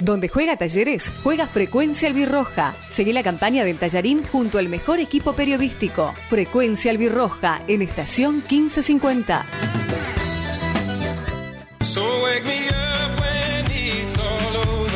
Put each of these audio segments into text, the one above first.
Donde juega Talleres, juega Frecuencia Albirroja. Seguí la campaña del Tallarín junto al mejor equipo periodístico. Frecuencia Albirroja en estación 1550.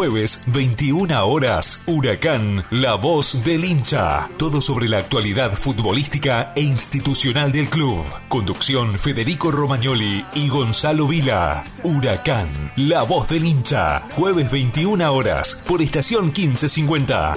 Jueves, 21 horas. Huracán, la voz del hincha. Todo sobre la actualidad futbolística e institucional del club. Conducción Federico Romagnoli y Gonzalo Vila. Huracán, la voz del hincha. Jueves, 21 horas. Por estación 1550.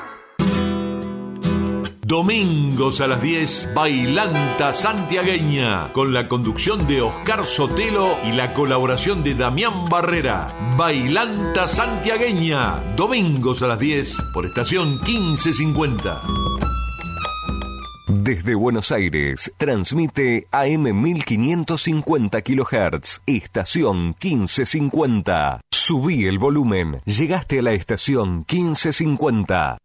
Domingos a las 10, Bailanta Santiagueña, con la conducción de Oscar Sotelo y la colaboración de Damián Barrera. Bailanta Santiagueña, domingos a las 10, por estación 1550. Desde Buenos Aires, transmite AM 1550 kHz, estación 1550. Subí el volumen, llegaste a la estación 1550.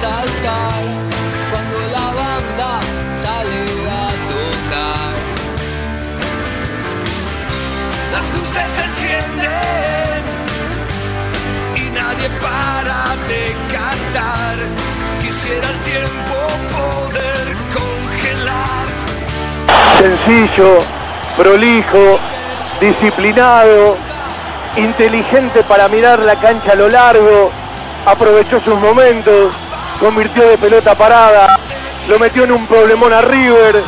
saltar cuando la banda sale a tocar. Las luces se encienden y nadie para de cantar. Quisiera el tiempo poder congelar. Sencillo, prolijo, disciplinado, inteligente para mirar la cancha a lo largo, aprovechó sus momentos convirtió de pelota parada, lo metió en un problemón a River,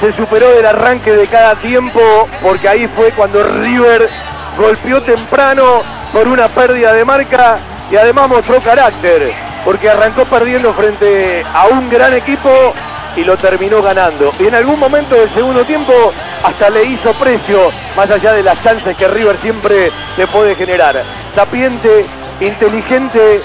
se superó del arranque de cada tiempo, porque ahí fue cuando River golpeó temprano por una pérdida de marca y además mostró carácter, porque arrancó perdiendo frente a un gran equipo y lo terminó ganando. Y en algún momento del segundo tiempo hasta le hizo precio, más allá de las chances que River siempre le puede generar. Sapiente, inteligente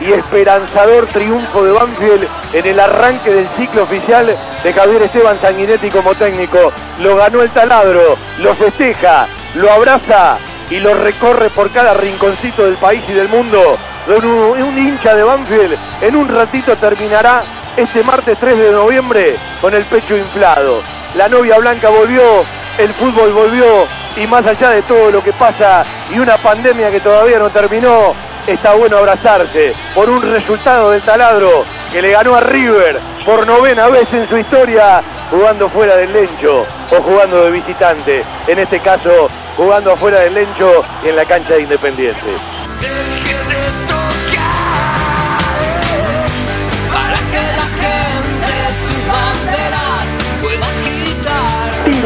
y esperanzador triunfo de Banfield en el arranque del ciclo oficial de Javier Esteban Sanguinetti como técnico. Lo ganó el taladro, lo festeja, lo abraza y lo recorre por cada rinconcito del país y del mundo. Un, un hincha de Banfield en un ratito terminará este martes 3 de noviembre con el pecho inflado. La novia blanca volvió, el fútbol volvió y más allá de todo lo que pasa y una pandemia que todavía no terminó, está bueno abrazarse por un resultado del taladro que le ganó a River por novena vez en su historia jugando fuera del Lencho o jugando de visitante. En este caso, jugando afuera del Lencho y en la cancha de Independiente.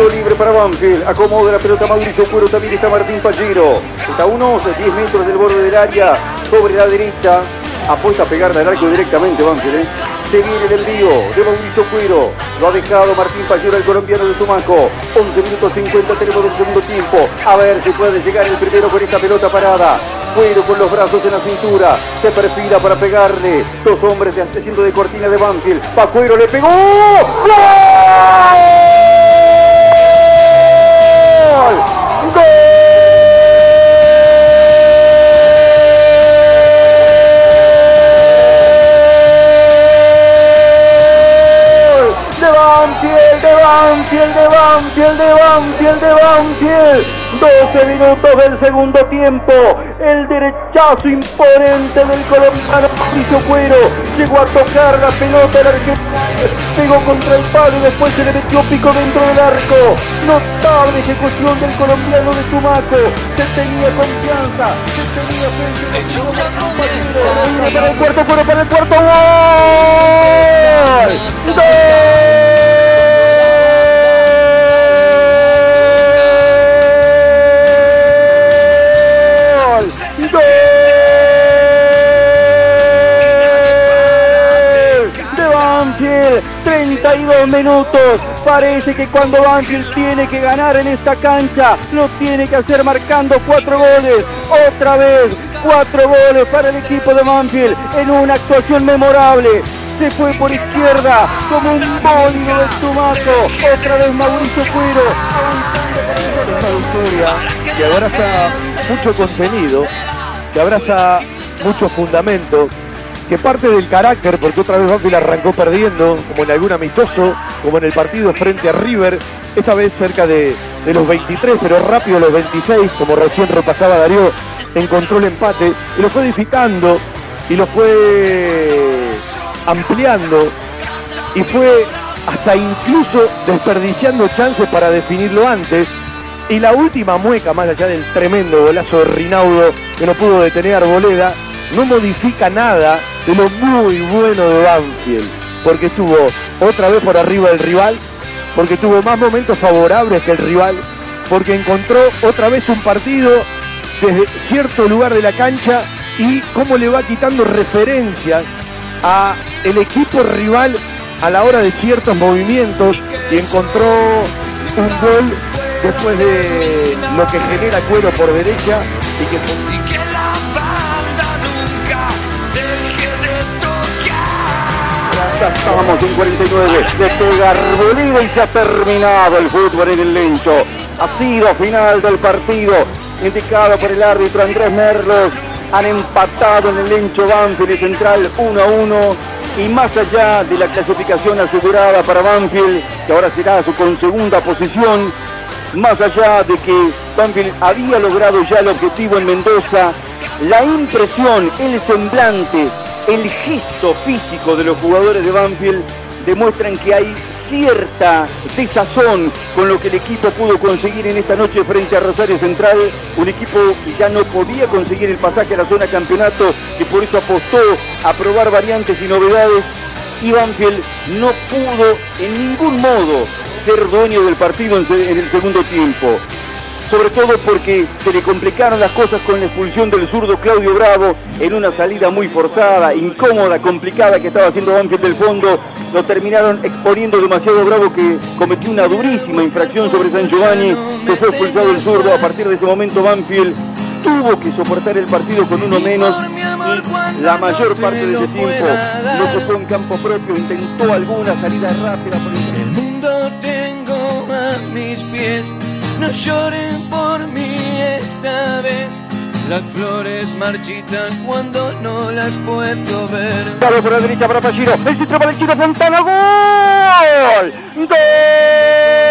Libre para Banfield. Acomoda la pelota Mauricio Cuero. También está Martín Pallero. Está a unos 10 metros del borde del área. Sobre la derecha. Apuesta a pegarle al arco directamente Banfield. ¿eh? Se viene el envío de Mauricio Cuero. Lo ha dejado Martín Pallero, el colombiano de Tumaco. 11 minutos 50 tenemos del segundo tiempo. A ver si puede llegar el primero con esta pelota parada. Cuero con los brazos en la cintura. Se perfila para pegarle. Dos hombres de haciendo de cortina de Banfield. Pacuero le pegó. ¡Gol! ¡Gol! De Banfield, de Banfield, de Banfield, de Banfield, de Banfield. 12 minutos del segundo tiempo. El derechazo imponente del colombiano Mauricio Cuero. Llegó a tocar la pelota el argentino. Pegó contra el palo y después se le metió pico dentro del arco. Notable ejecución del colombiano de Tumaco. Se tenía confianza. Se tenía fe. Para el cuarto, para el cuarto. ¡Gol! ¡Gol! De Banfield, 32 minutos. Parece que cuando Banfield tiene que ganar en esta cancha, lo tiene que hacer marcando cuatro goles. Otra vez, cuatro goles para el equipo de Banfield en una actuación memorable. Se fue por izquierda como un bólido de Tumaco. Otra vez Mauricio Cuero. una historia que abraza mucho contenido, que abraza mucho fundamento, que parte del carácter, porque otra vez Banfield arrancó perdiendo, como en algún amistoso, como en el partido frente a River, esta vez cerca de, de los 23, pero rápido los 26, como recién repasaba Darío, encontró el empate y lo fue edificando y lo fue ampliando y fue hasta incluso desperdiciando chances para definirlo antes. Y la última mueca, más allá del tremendo golazo de Rinaudo que no pudo detener Arboleda, no modifica nada de lo muy bueno de Banfield. Porque estuvo otra vez por arriba del rival, porque tuvo más momentos favorables que el rival, porque encontró otra vez un partido desde cierto lugar de la cancha y cómo le va quitando referencias a el equipo rival a la hora de ciertos movimientos y encontró un gol después de lo que genera cuero por derecha y que fue- Y que la banda nunca deje de tocar. Ya estábamos en 49 de pega Arboleda y se ha terminado el fútbol en el Lencho. Ha sido final del partido, indicado por el árbitro Andrés Merlos. Han empatado en el Lencho Banfield y Central 1 a 1. Y más allá de la clasificación asegurada para Banfield, que ahora será su con segunda posición, más allá de que Banfield había logrado ya el objetivo en Mendoza, la impresión, el semblante, el gesto físico de los jugadores de Banfield demuestran que hay cierta desazón con lo que el equipo pudo conseguir en esta noche frente a Rosario Central, un equipo que ya no podía conseguir el pasaje a la zona campeonato, que por eso apostó a probar variantes y novedades, y Banfield no pudo en ningún modo ser dueño del partido en, el segundo tiempo. Sobre todo porque se le complicaron las cosas con la expulsión del zurdo Claudio Bravo en una salida muy forzada, incómoda, complicada que estaba haciendo Banfield del fondo, lo terminaron exponiendo demasiado Bravo que cometió una durísima infracción sobre San Giovanni, se fue expulsado el zurdo, a partir de ese momento Banfield tuvo que soportar el partido con uno menos y la mayor parte de ese tiempo no tocó en campo propio, intentó alguna salida rápida por el mundo tengo a mis pies no lloren por mí esta vez. Las flores marchitan cuando no las puedo ver. Dale por la derecha para Pachiro. El centro para el Chino Fontana. ¡Gol! ¡Gol!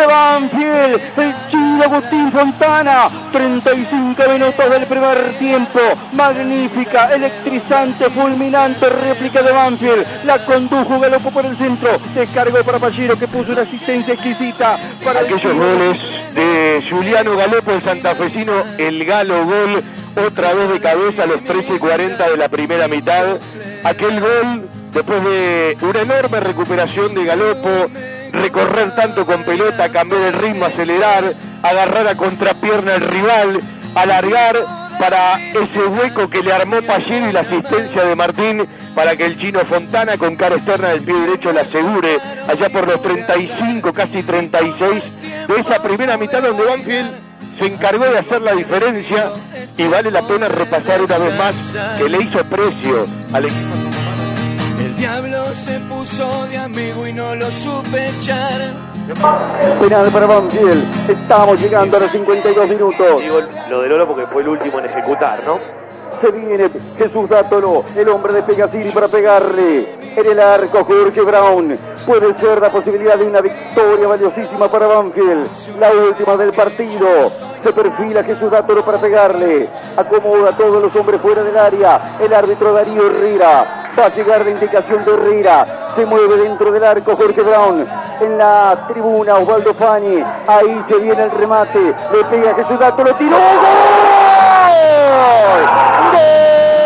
De Banfield, el chino Agustín Fontana, 35 minutos del primer tiempo, magnífica, electrizante, fulminante réplica de Banfield, la condujo Galopo por el centro, descargó para Pachiro que puso una asistencia exquisita para aquellos goles de Juliano Galopo, el santafesino, el galo gol, otra vez de cabeza a los 13 y 40 de la primera mitad, aquel gol después de una enorme recuperación de Galopo, recorrer tanto con pelota, cambiar el ritmo, acelerar, agarrar a contrapierna al rival, alargar para ese hueco que le armó Pallero y la asistencia de Martín para que el chino Fontana con cara externa del pie derecho la asegure allá por los 35, casi 36 de esa primera mitad donde Banfield se encargó de hacer la diferencia y vale la pena repasar una vez más que le hizo precio al equipo. El diablo se puso de amigo y no lo supe echar. Penal para Banfield. Estamos llegando a los 52 minutos. Digo lo de Lolo porque fue el último en ejecutar, ¿no? Se viene Jesús Dátolo, el hombre de Pegasini para pegarle. En el arco Jorge Brown. Puede ser la posibilidad de una victoria valiosísima para Banfield. La última del partido. Se perfila Jesús Dátolo para pegarle. Acomoda a todos los hombres fuera del área. El árbitro Darío Herrera. Va a llegar la indicación de Herrera. Se mueve dentro del arco Jorge Brown. En la tribuna Osvaldo Fani. Ahí se viene el remate. Le pega Jesús Dátolo. Tiró. ¡Gol! de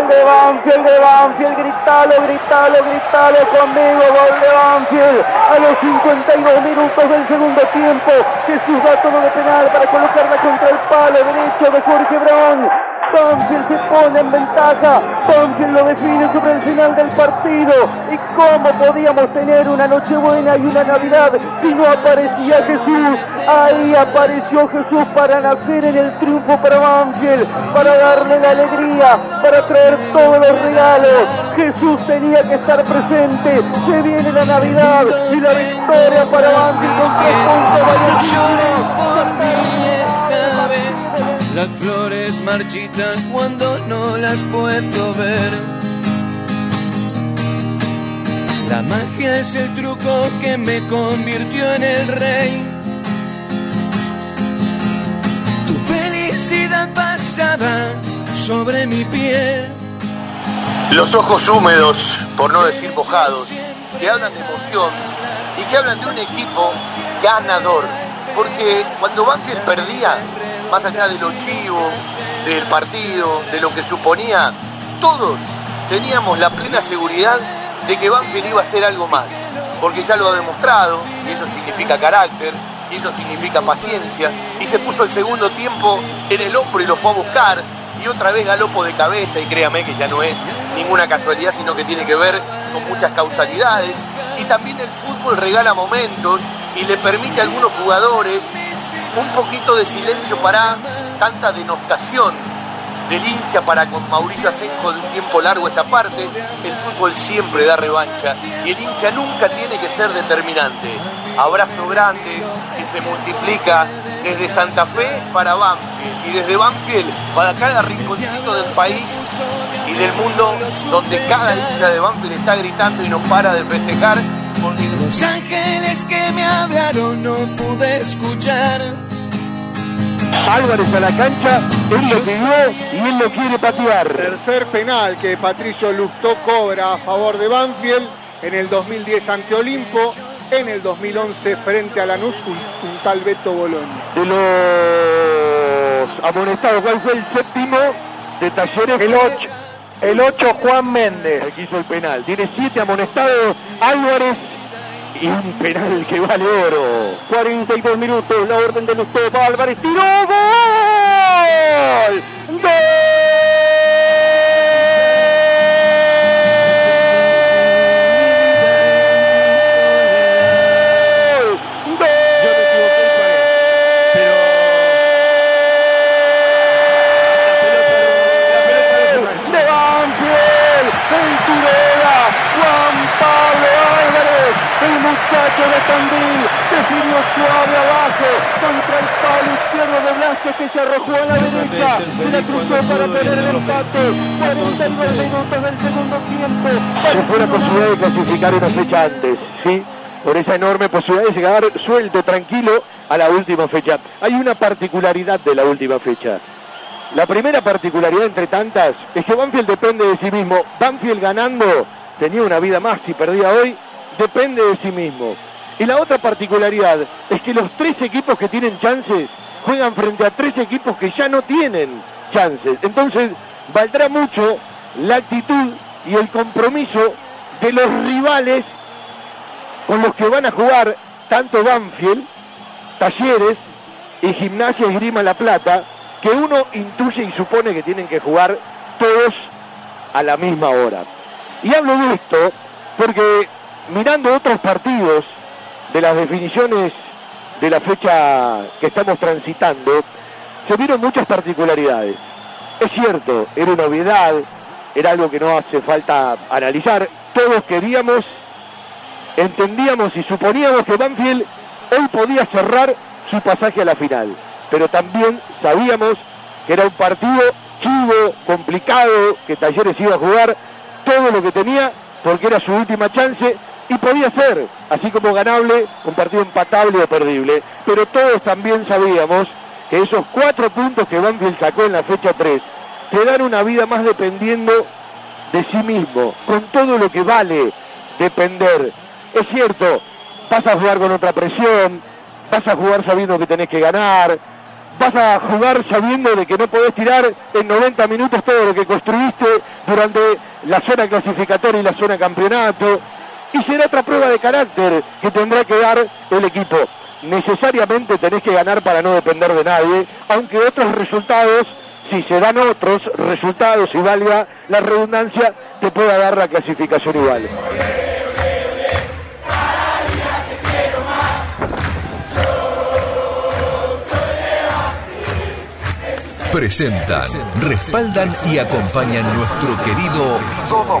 Banfield, de Banfield, de Banfield, gritalo, gritalo, gritalo conmigo, gol de Banfield a los 52 minutos del segundo tiempo. Jesús da todo de penal para colocarla contra el palo derecho de Jorge Brown. Banfield se pone en ventaja, Banfield lo define sobre el final del partido. ¿Y cómo podíamos tener una Nochebuena y una Navidad si no aparecía Jesús? Ahí apareció Jesús para nacer en el triunfo para Banfield, para darle la alegría, para traer todos los regalos. Jesús tenía que estar presente. Se viene la Navidad y la victoria para Banfield con tres puntos Las flores marchitan cuando no las puedo ver. La magia es el truco que me convirtió en el rey. Tu felicidad pasaba sobre mi piel. Los ojos húmedos, por no decir mojados, que hablan de emoción y que hablan de un equipo ganador. Porque cuando Banfield perdía, más allá de lo chivo, del partido, de lo que suponía, todos teníamos la plena seguridad de que Banfield iba a hacer algo más. Porque ya lo ha demostrado, y eso significa carácter, y eso significa paciencia, y se puso el segundo tiempo en el hombro y lo fue a buscar, y otra vez galopo de cabeza, y créame que ya no es ninguna casualidad, sino que tiene que ver con muchas causalidades, y también el fútbol regala momentos y le permite a algunos jugadores un poquito de silencio para tanta denostación del hincha para con Mauricio Asenjo de un tiempo largo esta parte, el fútbol siempre da revancha y el hincha nunca tiene que ser determinante. abrazo grande que se multiplica desde Santa Fe para Banfield y desde Banfield para cada rinconcito del país y del mundo donde cada hincha de Banfield está gritando y no para de festejar. Los ángeles que me hablaron no pude escuchar. Álvarez a la cancha, él lo pidió y él lo quiere patear. Tercer penal que Patricio Lustó cobra a favor de Banfield en el 2010 ante Olimpo, en el 2011 frente a Lanús, un, un tal Beto Bolón. De los amonestados, ¿cuál fue el séptimo de Talleres? El 8. El 8 Juan Méndez. El que hizo el penal. Tiene siete amonestados Álvarez y un penal que vale oro. 42 minutos, la orden de para Álvarez. ¡Tiró! ¡Gol! ¡Gol! Muchacho de Tandil, definió suave abajo, contra el palo izquierdo de Blasco que se arrojó a la derecha, y la cruzó para tener el empate, 49 minutos del segundo tiempo. Se fue la posibilidad de clasificar una fecha antes, ¿sí? Por esa enorme posibilidad de llegar suelto, tranquilo, a la última fecha. Hay una particularidad de la última fecha. La primera particularidad entre tantas es que Banfield depende de sí mismo. Banfield ganando tenía una vida más si perdía hoy, depende de sí mismo. Y la otra particularidad es que los tres equipos que tienen chances juegan frente a tres equipos que ya no tienen chances. Entonces valdrá mucho la actitud y el compromiso de los rivales con los que van a jugar tanto Banfield, Talleres y Gimnasia y Grima La Plata, que uno intuye y supone que tienen que jugar todos a la misma hora. Y hablo de esto porque mirando otros partidos de las definiciones de la fecha que estamos transitando, se vieron muchas particularidades. Es cierto, era una novedad, era algo que no hace falta analizar. Todos queríamos, entendíamos y suponíamos que Banfield hoy podía cerrar su pasaje a la final pero también sabíamos que era un partido chivo, complicado, que Talleres iba a jugar todo lo que tenía porque era su última chance y podía ser, así como ganable, un partido empatable o perdible. Pero todos también sabíamos que esos cuatro puntos que Banfield sacó en la fecha 3 te dan una vida más dependiendo de sí mismo, con todo lo que vale depender. Es cierto, vas a jugar con otra presión, vas a jugar sabiendo que tenés que ganar, vas a jugar sabiendo de que no podés tirar en 90 minutos todo lo que construiste durante la zona clasificatoria y la zona campeonato. Y será otra prueba de carácter que tendrá que dar el equipo. Necesariamente tenés que ganar para no depender de nadie, aunque otros resultados, si se dan otros resultados y valga la redundancia, te pueda dar la clasificación igual. Presentan, respaldan y acompañan nuestro querido Todo.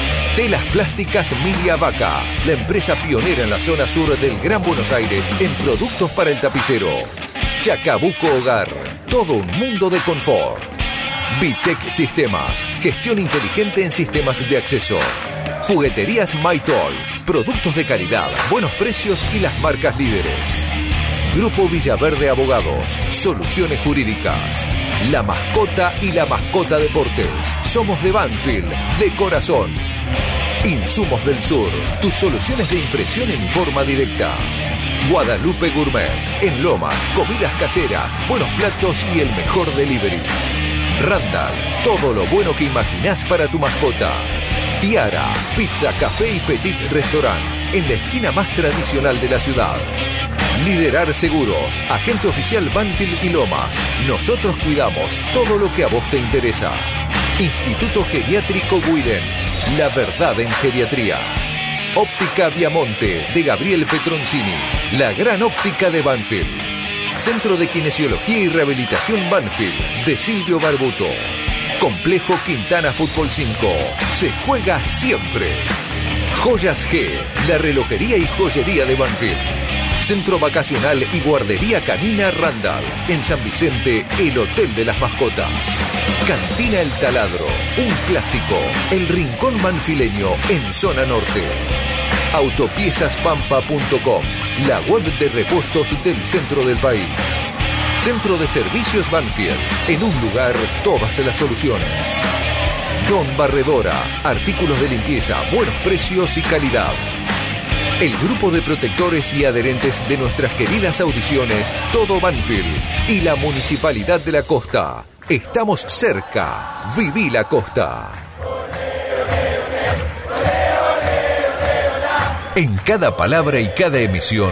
Telas Plásticas Milia Vaca, la empresa pionera en la zona sur del Gran Buenos Aires en productos para el tapicero. Chacabuco Hogar, todo un mundo de confort. Vitec Sistemas, gestión inteligente en sistemas de acceso. Jugueterías My Toys, productos de calidad, buenos precios y las marcas líderes. Grupo Villaverde Abogados, soluciones jurídicas. La mascota y la mascota deportes. Somos de Banfield, de corazón. Insumos del Sur, tus soluciones de impresión en forma directa. Guadalupe Gourmet, en Lomas, comidas caseras, buenos platos y el mejor delivery. Randall, todo lo bueno que imaginás para tu mascota. Tiara, pizza, café y petit restaurant, en la esquina más tradicional de la ciudad. Liderar Seguros, agente oficial Banfield y Lomas. Nosotros cuidamos todo lo que a vos te interesa. Instituto Geriátrico Guiden, la verdad en geriatría. Óptica Viamonte de Gabriel Petroncini, la gran óptica de Banfield. Centro de Kinesiología y Rehabilitación Banfield de Silvio Barbuto. Complejo Quintana Fútbol 5. Se juega siempre. Joyas G, la relojería y joyería de Banfield. Centro Vacacional y Guardería Canina Randall. En San Vicente, el Hotel de las Mascotas. Cantina El Taladro, un clásico. El Rincón Manfileño en Zona Norte. Autopiezaspampa.com, la web de repuestos del centro del país. Centro de Servicios Banfield, en un lugar todas las soluciones. Don Barredora, artículos de limpieza, buenos precios y calidad. El grupo de protectores y adherentes de nuestras queridas audiciones, Todo Banfield y la Municipalidad de la Costa. Estamos cerca. Viví la Costa. En cada palabra y cada emisión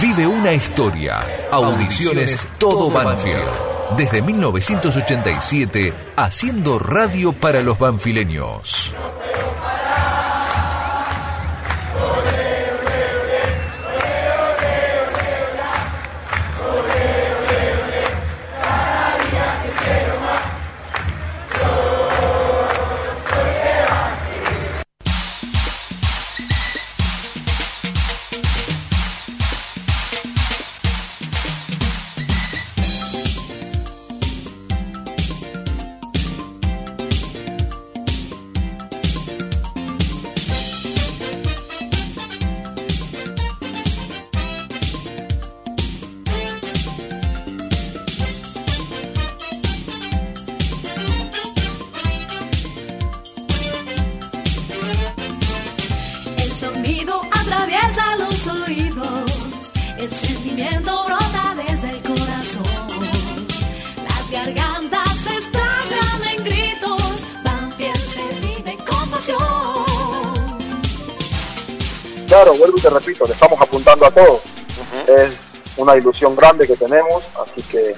vive una historia. Audiciones Todo Banfield. Desde 1987, haciendo radio para los banfileños. Claro, vuelvo y te repito, le estamos apuntando a todo. Es una ilusión grande que tenemos, así que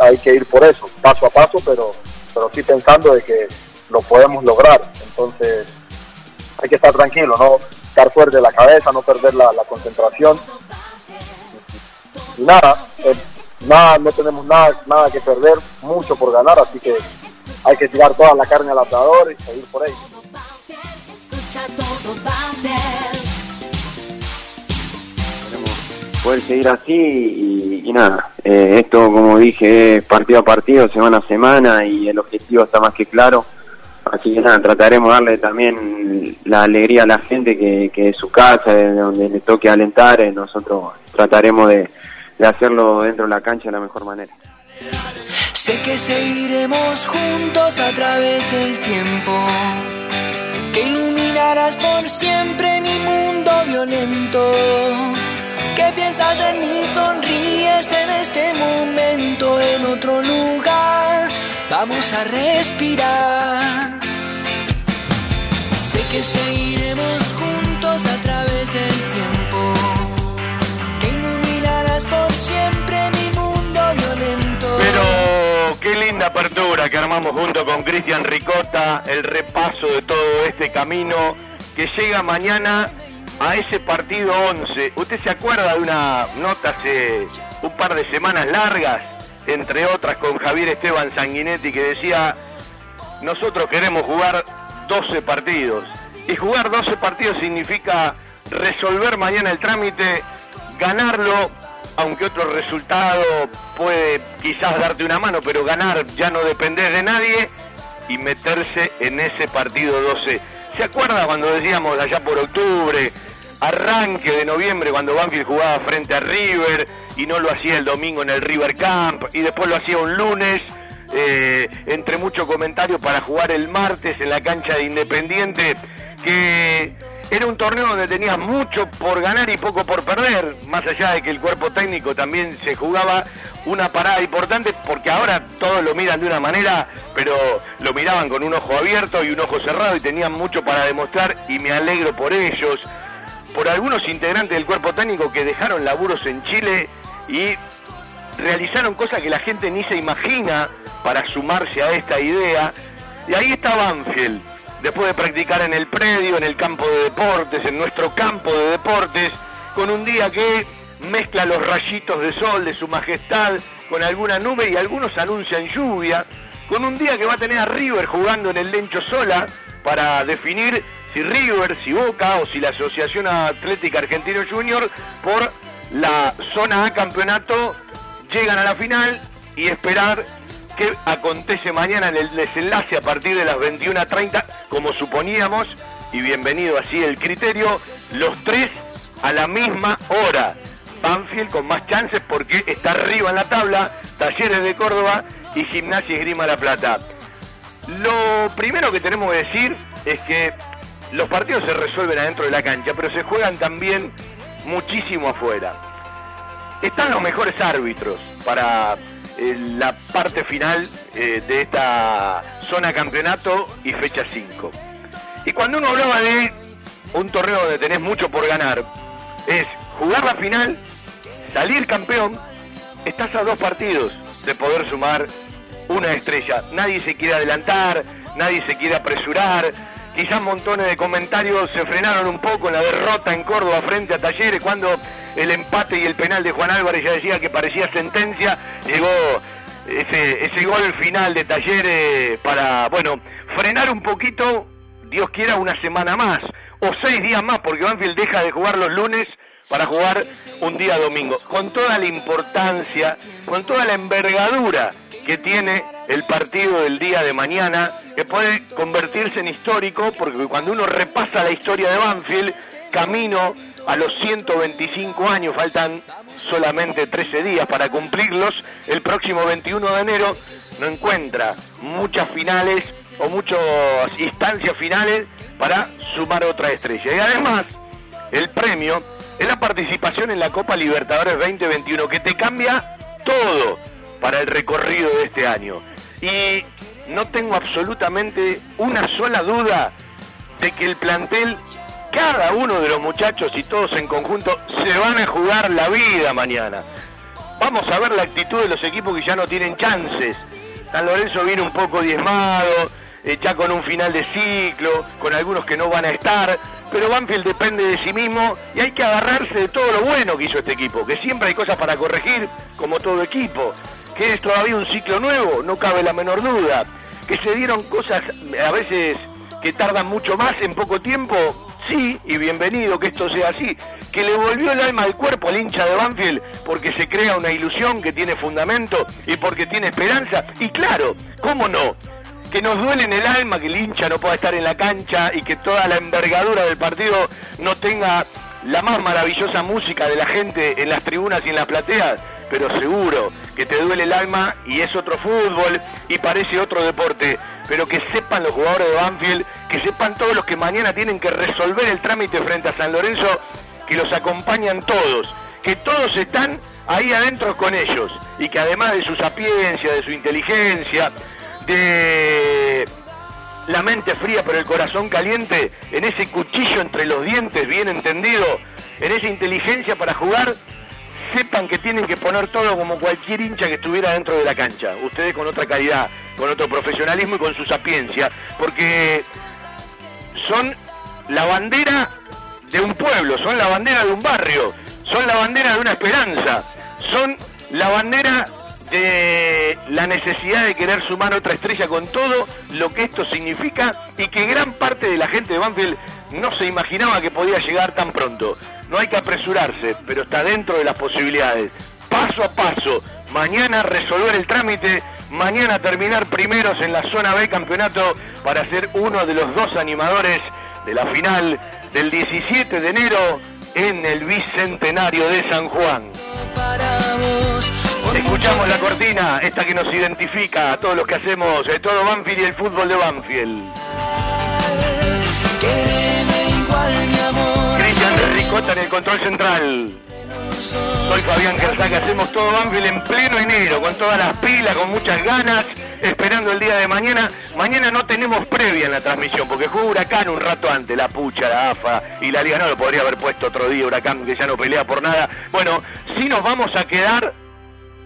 hay que ir por eso, paso a paso, pero, pero sí pensando de que lo podemos lograr. Entonces hay que estar tranquilo, no estar fuerte de la cabeza, no perder la, la concentración. Y nada, eh, nada, no tenemos nada, nada que perder, mucho por ganar, así que hay que tirar toda la carne al asador y seguir por ahí. Poder seguir así y, nada, eh, esto como dije es partido a partido, semana a semana y el objetivo está más que claro, así que nada, trataremos de darle también la alegría a la gente que, que es su casa, de donde le toque alentar, eh, nosotros trataremos de, de hacerlo dentro de la cancha de la mejor manera. Sé que seguiremos juntos a través del tiempo, que iluminarás por siempre mi mundo violento, que piensas en mí, sonríes en este momento, en otro lugar, vamos a respirar. Sé que seguiremos juntos a través del tiempo, que iluminarás por siempre mi mundo violento. Pero qué linda apertura que armamos junto con Cristian Ricota, el repaso de todo este camino que llega mañana a ese partido 11. ¿Usted se acuerda de una nota hace un par de semanas largas, entre otras con Javier Esteban Sanguinetti, que decía, nosotros queremos jugar 12 partidos. Y jugar 12 partidos significa resolver mañana el trámite, ganarlo, aunque otro resultado puede quizás darte una mano, pero ganar ya no depender de nadie y meterse en ese partido 12. ¿Se acuerda cuando decíamos allá por octubre, arranque de noviembre, cuando Banfield jugaba frente a River y no lo hacía el domingo en el River Camp y después lo hacía un lunes? eh, entre mucho comentario para jugar el martes en la cancha de Independiente, que era un torneo donde tenías mucho por ganar y poco por perder, más allá de que el cuerpo técnico también se jugaba una parada importante, porque ahora todos lo miran de una manera, pero lo miraban con un ojo abierto y un ojo cerrado y tenían mucho para demostrar y me alegro por ellos. por algunos integrantes del cuerpo técnico que dejaron laburos en Chile y realizaron cosas que la gente ni se imagina para sumarse a esta idea. Y ahí está Banfield, después de practicar en el predio, en el campo de deportes, en nuestro campo de deportes, con un día que mezcla los rayitos de sol de su majestad con alguna nube y algunos anuncian lluvia, con un día que va a tener a River jugando en el Lencho Sola para definir si River, si Boca o si la Asociación Atlética Argentino Junior por la zona A campeonato llegan a la final y esperar qué acontece mañana en el desenlace a partir de las 21.30 como suponíamos y bienvenido así el criterio, los tres a la misma hora. Banfield con más chances porque está arriba en la tabla, Talleres de Córdoba y Gimnasia y Grima La Plata. Lo primero que tenemos que decir es que los partidos se resuelven adentro de la cancha, pero se juegan también muchísimo afuera. Están los mejores árbitros para la parte final eh, de esta zona campeonato y fecha 5. Y cuando uno hablaba de un torneo donde tenés mucho por ganar, es jugar la final, salir campeón, estás a dos partidos de poder sumar una estrella. Nadie se quiere adelantar, nadie se quiere apresurar. Quizás montones de comentarios se frenaron un poco en la derrota en Córdoba frente a Talleres cuando el empate y el penal de Juan Álvarez ya decía que parecía sentencia. Llegó ese, ese gol final de Talleres para, bueno, frenar un poquito, Dios quiera, una semana más o seis días más, porque Banfield deja de jugar los lunes para jugar un día domingo, con toda la importancia, con toda la envergadura que tiene el partido del día de mañana, que puede convertirse en histórico, porque cuando uno repasa la historia de Banfield, camino a los 125 años, faltan solamente 13 días para cumplirlos, el próximo 21 de enero no encuentra muchas finales o muchas instancias finales para sumar otra estrella. Y además, el premio es la participación en la Copa Libertadores 2021, que te cambia todo para el recorrido de este año. Y no tengo absolutamente una sola duda de que el plantel, cada uno de los muchachos y todos en conjunto, se van a jugar la vida mañana. Vamos a ver la actitud de los equipos que ya no tienen chances. San Lorenzo viene un poco diezmado, eh, ya con un final de ciclo, con algunos que no van a estar, pero Banfield depende de sí mismo y hay que agarrarse de todo lo bueno que hizo este equipo, que siempre hay cosas para corregir, como todo equipo, que es todavía un ciclo nuevo, no cabe la menor duda, que se dieron cosas a veces que tardan mucho más en poco tiempo, sí, y bienvenido que esto sea así, que le volvió el alma al cuerpo al hincha de Banfield porque se crea una ilusión que tiene fundamento y porque tiene esperanza, y claro, ¿cómo no? que nos duele en el alma que el hincha no pueda estar en la cancha y que toda la envergadura del partido no tenga la más maravillosa música de la gente en las tribunas y en las plateas, pero seguro que te duele el alma y es otro fútbol y parece otro deporte, pero que sepan los jugadores de Banfield, que sepan todos los que mañana tienen que resolver el trámite frente a San Lorenzo, que los acompañan todos, que todos están ahí adentro con ellos y que además de su sapiencia, de su inteligencia, de la mente fría pero el corazón caliente, en ese cuchillo entre los dientes bien entendido, en esa inteligencia para jugar, sepan que tienen que poner todo como cualquier hincha que estuviera dentro de la cancha. Ustedes con otra calidad, con otro profesionalismo y con su sapiencia, porque son la bandera de un pueblo, son la bandera de un barrio, son la bandera de una esperanza, son la bandera de la necesidad de querer sumar otra estrella con todo lo que esto significa y que gran parte de la gente de Banfield no se imaginaba que podía llegar tan pronto. No hay que apresurarse, pero está dentro de las posibilidades. Paso a paso, mañana resolver el trámite, mañana terminar primeros en la zona B campeonato para ser uno de los dos animadores de la final del 17 de enero en el Bicentenario de San Juan. Escuchamos la cortina, esta que nos identifica a todos los que hacemos de todo Banfield y el fútbol de Banfield. Cristian Ricota en el control central. Soy Fabián Kersac, hacemos todo Banfield en pleno enero, con todas las pilas, con muchas ganas esperando el día de mañana. Mañana no tenemos previa en la transmisión, porque juega Huracán un rato antes, la Pucha, la AFA y la Liga no lo podría haber puesto otro día, Huracán que ya no pelea por nada. Bueno, sí nos vamos a quedar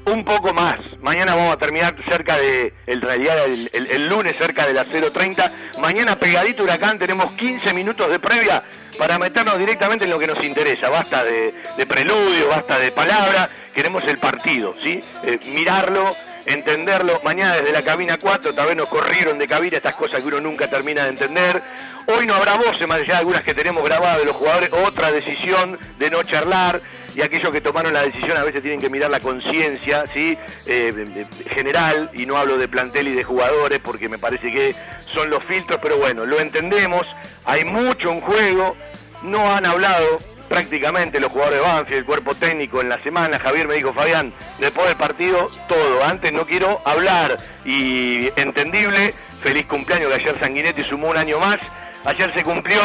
un poco más. Mañana vamos a terminar cerca de, en realidad el, lunes cerca de las 0.30. Mañana pegadito Huracán tenemos 15 minutos de previa para meternos directamente en lo que nos interesa. Basta de, de preludio, basta de palabra, queremos el partido, ¿sí? Eh, mirarlo, entenderlo. Mañana desde la cabina 4 tal vez nos corrieron de cabina estas cosas que uno nunca termina de entender. Hoy no habrá voces, más allá de algunas que tenemos grabadas de los jugadores, otra decisión de no charlar y aquellos que tomaron la decisión a veces tienen que mirar la conciencia, ¿sí? Eh, general, y no hablo de plantel y de jugadores porque me parece que son los filtros, pero bueno, lo entendemos, hay mucho en juego, no han hablado prácticamente los jugadores de Banfield, el cuerpo técnico en la semana, Javier me dijo, Fabián, después del partido, todo, antes no quiero hablar, y entendible, feliz cumpleaños que ayer Sanguinetti sumó un año más, ayer se cumplió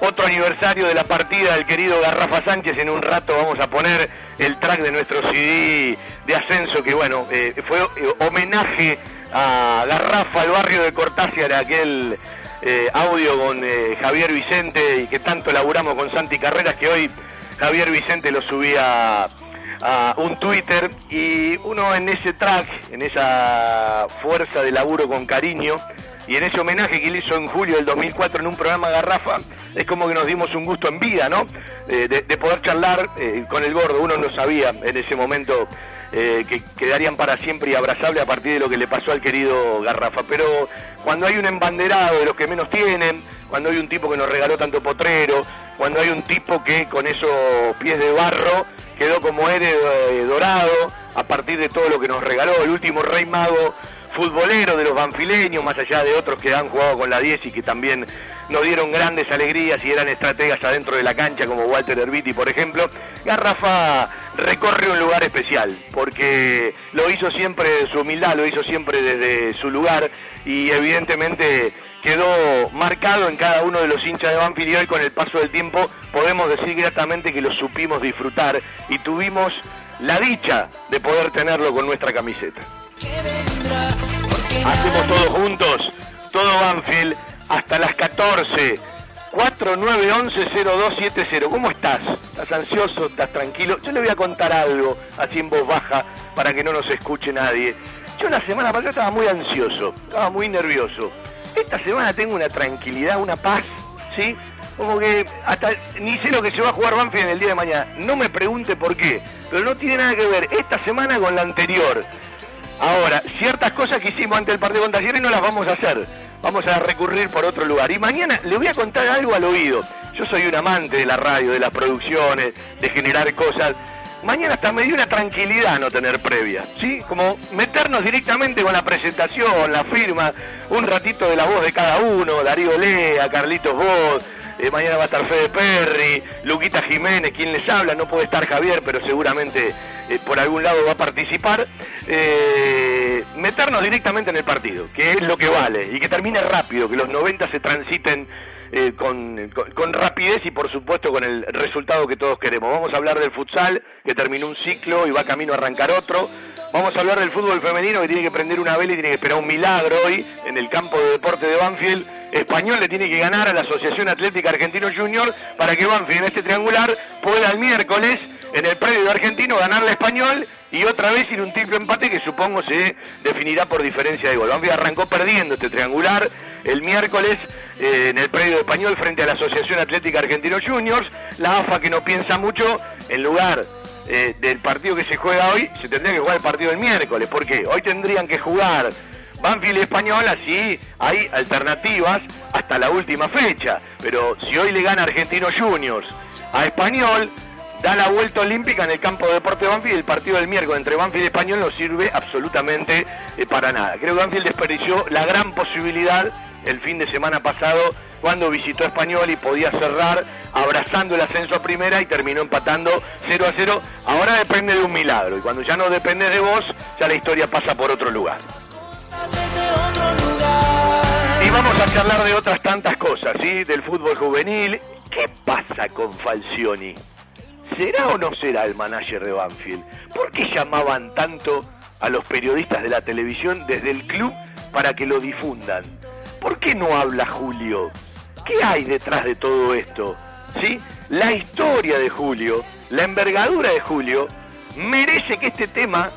otro aniversario de la partida del querido Garrafa Sánchez. En un rato vamos a poner el track de nuestro CD de ascenso, que bueno, eh, fue eh, homenaje a Garrafa, al barrio de Cortázar, aquel eh, audio con Javier Vicente y que tanto laburamos con Santi Carreras, que hoy Javier Vicente lo subía a un Twitter y uno en ese track, en esa fuerza de laburo con cariño y en ese homenaje que él hizo en julio del 2004 en un programa Garrafa, es como que nos dimos un gusto en vida, ¿no? De, de poder charlar eh, con el gordo. Uno no sabía en ese momento eh, que quedarían para siempre y abrazable a partir de lo que le pasó al querido Garrafa. Pero cuando hay un embanderado de los que menos tienen, cuando hay un tipo que nos regaló tanto potrero, cuando hay un tipo que con esos pies de barro quedó como héroe eh, dorado a partir de todo lo que nos regaló, el último rey mago futbolero de los banfileños, más allá de otros que han jugado con la 10 y que también nos dieron grandes alegrías y eran estrategas adentro de la cancha, como Walter Herbiti, por ejemplo, Garrafa recorre un lugar especial, porque lo hizo siempre de su humildad, lo hizo siempre desde su lugar y evidentemente quedó marcado en cada uno de los hinchas de Banfield y hoy con el paso del tiempo podemos decir gratamente que lo supimos disfrutar y tuvimos la dicha de poder tenerlo con nuestra camiseta. Hacemos todos juntos, todo Banfield, hasta las 14. 4911-0270. ¿Cómo estás? ¿Estás ansioso? ¿Estás tranquilo? Yo le voy a contar algo, así en voz baja, para que no nos escuche nadie. Yo la semana pasada estaba muy ansioso, estaba muy nervioso. Esta semana tengo una tranquilidad, una paz, ¿sí? Como que hasta ni sé lo que se va a jugar Banfield en el día de mañana. No me pregunte por qué, pero no tiene nada que ver esta semana con la anterior. Ahora, ciertas cosas que hicimos antes del partido contra Talleres no las vamos a hacer. Vamos a recurrir por otro lugar. Y mañana le voy a contar algo al oído. Yo soy un amante de la radio, de las producciones, de generar cosas. Mañana hasta me dio una tranquilidad no tener previa, ¿sí? Como meternos directamente con la presentación, la firma, un ratito de la voz de cada uno, Darío Lea, Carlitos Voz, eh, mañana va a estar Fede Perry, Luquita Jiménez, quien les habla, no puede estar Javier, pero seguramente eh, por algún lado va a participar. Eh, meternos directamente en el partido, que es lo que vale, y que termine rápido, que los 90 se transiten eh, con, rapidez y por supuesto con el resultado que todos queremos. Vamos a hablar del futsal, que terminó un ciclo y va camino a arrancar otro. Vamos a hablar del fútbol femenino que tiene que prender una vela y tiene que esperar un milagro hoy en el campo de deporte de Banfield. Español le tiene que ganar a la Asociación Atlética Argentino Junior para que Banfield en este triangular pueda el miércoles en el predio Argentino ganarle Español y otra vez ir un triple empate que supongo se definirá por diferencia de gol. Banfield arrancó perdiendo este triangular el miércoles eh, en el predio de Español frente a la Asociación Atlética Argentino Juniors. La AFA que no piensa mucho en lugar eh, del partido que se juega hoy, se tendría que jugar el partido del miércoles. ¿Por qué? Hoy tendrían que jugar Banfield Español, así hay alternativas hasta la última fecha. Pero si hoy le gana Argentino Juniors a Español, da la vuelta olímpica en el campo de deporte de Banfield y el partido del miércoles entre Banfield y Español no sirve absolutamente eh, para nada. Creo que Banfield desperdició la gran posibilidad el fin de semana pasado cuando visitó Español y podía cerrar abrazando el ascenso a primera y terminó empatando 0 a 0. Ahora depende de un milagro y cuando ya no depende de vos, ya la historia pasa por otro lugar. Y vamos a charlar de otras tantas cosas, ¿sí? Del fútbol juvenil. ¿Qué pasa con Falcioni? ¿Será o no será el manager de Banfield? ¿Por qué llamaban tanto a los periodistas de la televisión desde el club para que lo difundan. ¿Por qué no habla Julio? ¿Qué hay detrás de todo esto? ¿Sí? La historia de Julio, la envergadura de Julio, merece que este tema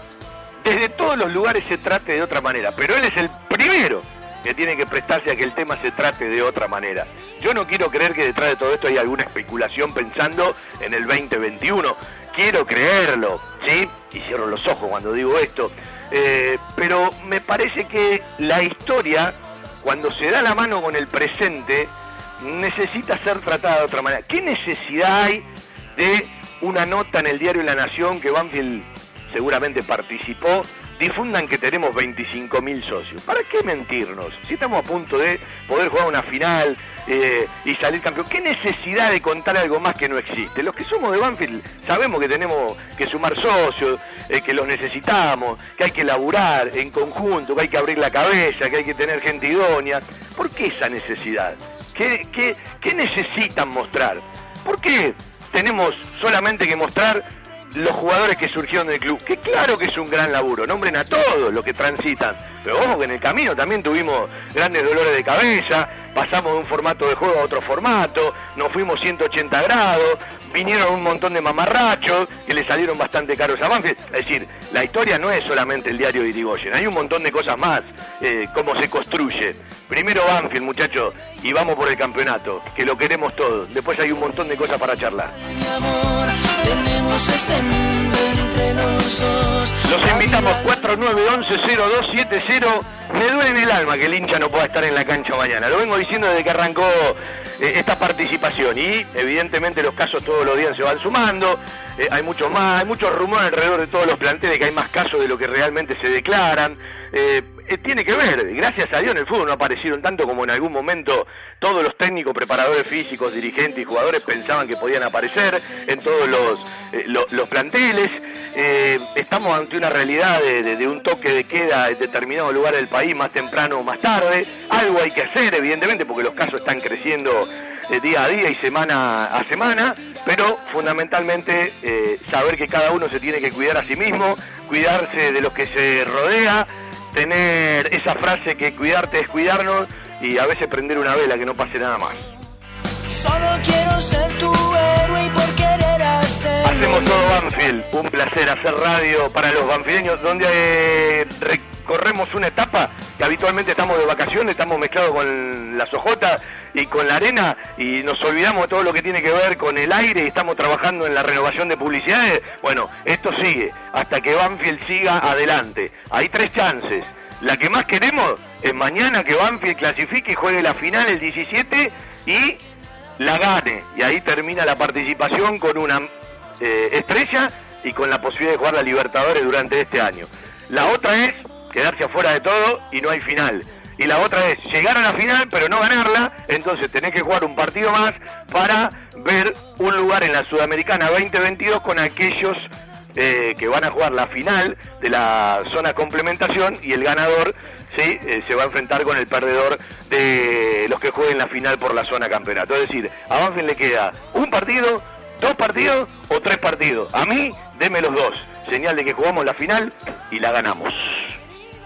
desde todos los lugares se trate de otra manera. Pero él es el primero que tiene que prestarse a que el tema se trate de otra manera. Yo no quiero creer que detrás de todo esto hay alguna especulación pensando en el 2021. Quiero creerlo, ¿sí? Y cierro los ojos cuando digo esto. Eh, pero me parece que la historia, cuando se da la mano con el presente, necesita ser tratada de otra manera. ¿Qué necesidad hay de una nota en el diario La Nación que Banfield seguramente participó, difundan que tenemos 25.000 socios. ¿Para qué mentirnos? Si estamos a punto de poder jugar una final eh, y salir campeón, ¿qué necesidad de contar algo más que no existe? Los que somos de Banfield sabemos que tenemos que sumar socios, eh, que los necesitamos, que hay que laburar en conjunto, que hay que abrir la cabeza, que hay que tener gente idónea. ¿Por qué esa necesidad? ¿Qué, qué, qué necesitan mostrar? ¿Por qué tenemos solamente que mostrar los jugadores que surgieron del club, que claro que es un gran laburo, nombren a todos los que transitan, pero ojo que en el camino también tuvimos grandes dolores de cabeza, pasamos de un formato de juego a otro formato, nos fuimos 180 grados, vinieron un montón de mamarrachos que le salieron bastante caros a Banfield. Es decir, la historia no es solamente el diario de Irigoyen, hay un montón de cosas más, eh, cómo se construye. Primero Banfield, muchachos, y vamos por el campeonato, que lo queremos todos. Después hay un montón de cosas para charlar. Tenemos este mundo entre los dos. Los invitamos 4911-0270. Me duele en el alma que el hincha no pueda estar en la cancha mañana. Lo vengo diciendo desde que arrancó eh, esta participación. Y evidentemente los casos todos los días se van sumando. Eh, hay mucho más, hay muchos rumores alrededor de todos los planteles que hay más casos de lo que realmente se declaran. Eh, eh, tiene que ver, gracias a Dios en el fútbol no aparecieron tanto como en algún momento todos los técnicos, preparadores físicos, dirigentes y jugadores pensaban que podían aparecer en todos los, eh, lo- los planteles. Eh, estamos ante una realidad de, un toque de queda en determinados lugares del país, más temprano o más tarde. Algo hay que hacer, evidentemente, porque los casos están creciendo día a día y semana a semana, pero fundamentalmente saber que cada uno se tiene que cuidar a sí mismo, cuidarse de los que se rodea, tener esa frase que cuidarte es cuidarnos y a veces prender una vela que no pase nada más. Solo quiero ser tu héroe y por querer hacerlo. Hacemos todo Banfield, un placer hacer radio para los banfileños donde eh, recorremos una etapa que habitualmente estamos de vacaciones, estamos mezclados con las ojotas y con la arena y nos olvidamos de todo lo que tiene que ver con el aire y estamos trabajando en la renovación de publicidades. Bueno, esto sigue hasta que Banfield siga adelante. Hay tres chances. La que más queremos es mañana que Banfield clasifique y juegue la final el 17 y la gane. Y ahí termina la participación con una eh, estrella y con la posibilidad de jugar la Libertadores durante este año. La otra es quedarse afuera de todo y no hay final. Y la otra es llegar a la final pero no ganarla, entonces tenés que jugar un partido más para ver un lugar en la Sudamericana 2022 con aquellos eh, que van a jugar la final de la zona complementación y el ganador ¿sí? eh, se va a enfrentar con el perdedor de los que jueguen la final por la zona campeonato. Es decir, a Banfield le queda un partido, dos partidos o tres partidos. A mí, deme los dos. Señal de que jugamos la final y la ganamos.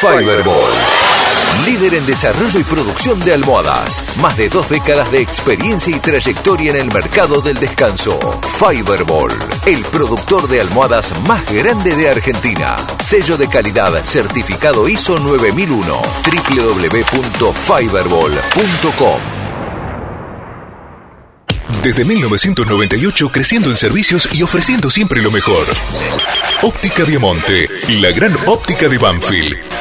Fiberball. Líder en desarrollo y producción de almohadas. Más de dos décadas de experiencia y trayectoria en el mercado del descanso. Fiberball. El productor de almohadas más grande de Argentina. Sello de calidad certificado ISO 9001. www.fiberball.com desde 1998 creciendo en servicios y ofreciendo siempre lo mejor. Óptica Diamante, la gran óptica de Banfield.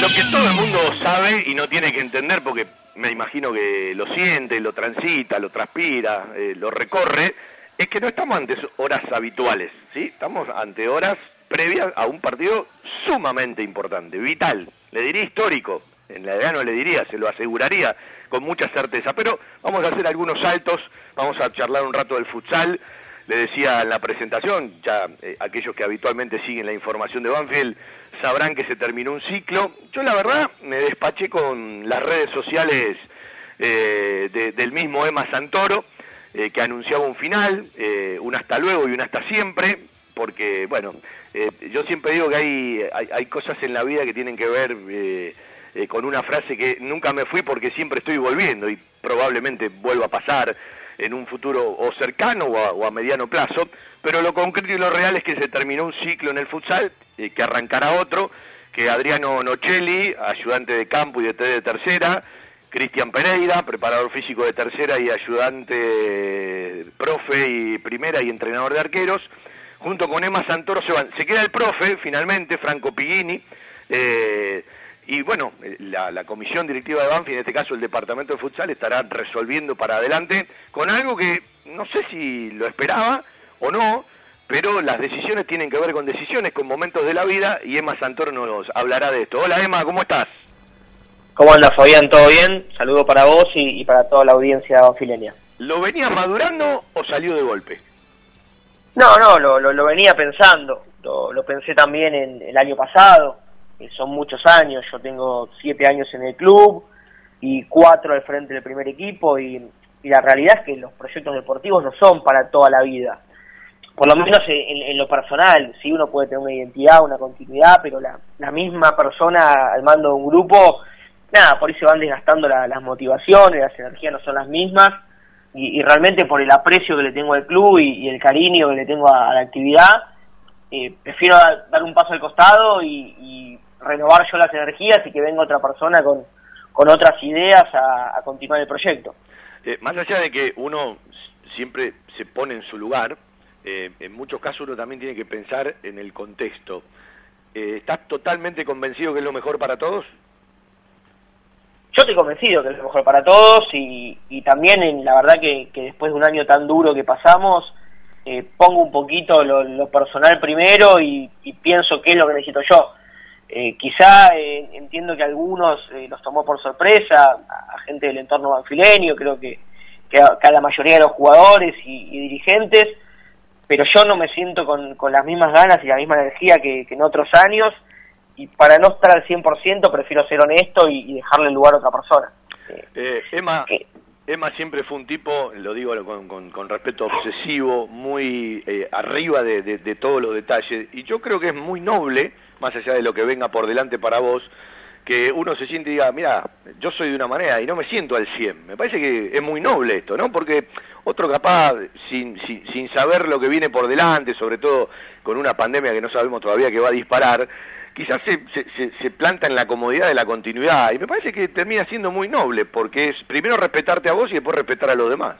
Lo que todo el mundo sabe y no tiene que entender porque me imagino que lo siente, lo transita, lo transpira, eh, lo recorre, es que no estamos ante horas habituales, ¿sí? Estamos ante horas previas a un partido sumamente importante, vital, le diría histórico, en la edad no le diría, se lo aseguraría con mucha certeza, pero vamos a hacer algunos saltos, vamos a charlar un rato del futsal, le decía en la presentación, ya eh, aquellos que habitualmente siguen la información de Banfield sabrán que se terminó un ciclo. Yo la verdad me despaché con las redes sociales eh, de- del mismo Emma Santoro, eh, que anunciaba un final, eh, un hasta luego y un hasta siempre, porque bueno, yo siempre digo que hay, hay, hay cosas en la vida que tienen que ver con una frase que nunca me fui porque siempre estoy volviendo y probablemente vuelva a pasar en un futuro o cercano o a, mediano plazo, pero lo concreto y lo real es que se terminó un ciclo en el futsal, eh, que arrancará otro, que Adriano Nocelli, ayudante de campo y de de tercera, Cristian Pereira, preparador físico de tercera y ayudante, profe y primera y entrenador de arqueros, junto con Emma Santoro se van. Se queda el profe, finalmente, Franco Piguini, eh, y bueno, eh, la, la comisión directiva de Banfi, en este caso el departamento de futsal, estará resolviendo para adelante con algo que no sé si lo esperaba o no, pero las decisiones tienen que ver con decisiones, con momentos de la vida, y Emma Santoro nos hablará de esto. Hola Emma, ¿cómo estás? ¿Cómo anda Fabián? ¿Todo bien? Saludo para vos y, y para toda la audiencia banfileña. ¿Lo venías madurando o salió de golpe? No, no, lo, lo, lo venía pensando. Lo, lo pensé también en el año pasado. Eh, son muchos años. Yo tengo siete años en el club y cuatro al frente del primer equipo. Y, la realidad es que los proyectos deportivos no son para toda la vida. Por lo menos en, lo personal, sí uno puede tener una identidad, una continuidad, pero la, misma persona al mando de un grupo, nada, por ahí se van desgastando la- las motivaciones, las energías no son las mismas y, realmente por el aprecio que le tengo al club y, el cariño que le tengo a, a la actividad, eh, prefiero dar un paso al costado y, y renovar yo las energías y que venga otra persona con, con otras ideas a, a continuar el proyecto. Eh, más allá de que uno siempre se pone en su lugar, eh, en muchos casos uno también tiene que pensar en el contexto. Eh, ¿Estás totalmente convencido que es lo mejor para todos? Yo estoy convencido que es lo mejor para todos y, y también en la verdad que, que después de un año tan duro que pasamos, eh, pongo un poquito lo, lo personal primero y, y pienso qué es lo que necesito yo. Eh, quizá eh, entiendo que a algunos eh, los tomó por sorpresa, a, a gente del entorno banfileño, creo que, que, a, que a la mayoría de los jugadores y, y dirigentes, pero yo no me siento con, con las mismas ganas y la misma energía que, que en otros años y para no estar al 100% prefiero ser honesto y, y dejarle el lugar a otra persona. Eh, Emma, Emma siempre fue un tipo, lo digo con, respeto obsesivo, muy eh, arriba de todos los detalles, y yo creo que es muy noble, más allá de lo que venga por delante para vos, que uno se siente y diga, mira, yo soy de una manera y no me siento al 100. Me parece que es muy noble esto, ¿no? Porque otro capaz, sin, sin, sin saber lo que viene por delante, sobre todo con una pandemia que no sabemos todavía que va a disparar, quizás se, se, se- planta en la comodidad de la continuidad. Y me parece que termina siendo muy noble, porque es primero respetarte a vos y después respetar a los demás.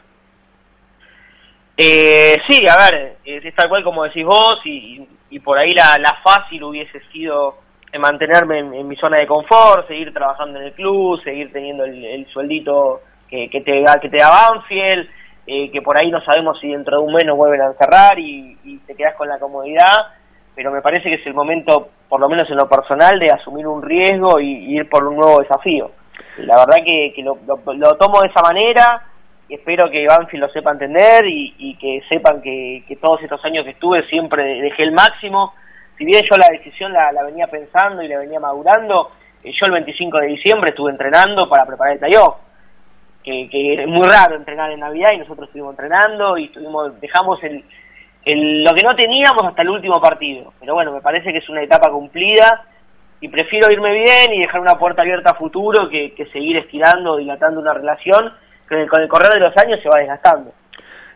Eh, sí, a ver, es, tal cual como decís vos y, y- por ahí la, la fácil hubiese sido eh, mantenerme en, mi zona de confort, seguir trabajando en el club, seguir teniendo el, el sueldito que, que te que te da Banfield, eh, que por ahí no sabemos si dentro de un mes nos vuelven a encerrar y, y te quedas con la comodidad, pero me parece que es el momento, por lo menos en lo personal, de asumir un riesgo y, ir por un nuevo desafío. La verdad que, que lo, lo- lo tomo de esa manera, espero que Banfield lo sepa entender y, y que sepan que, que todos estos años que estuve siempre dejé el máximo. Si bien yo la decisión la, la venía pensando y la venía madurando, eh, yo el 25 de diciembre estuve entrenando para preparar el playoff. Que, que es muy raro entrenar en Navidad y nosotros estuvimos entrenando y estuvimos, dejamos el, el, lo que no teníamos hasta el último partido. Pero bueno, me parece que es una etapa cumplida y prefiero irme bien y dejar una puerta abierta a futuro que, que seguir estirando, dilatando una relación que con el correr de los años se va desgastando.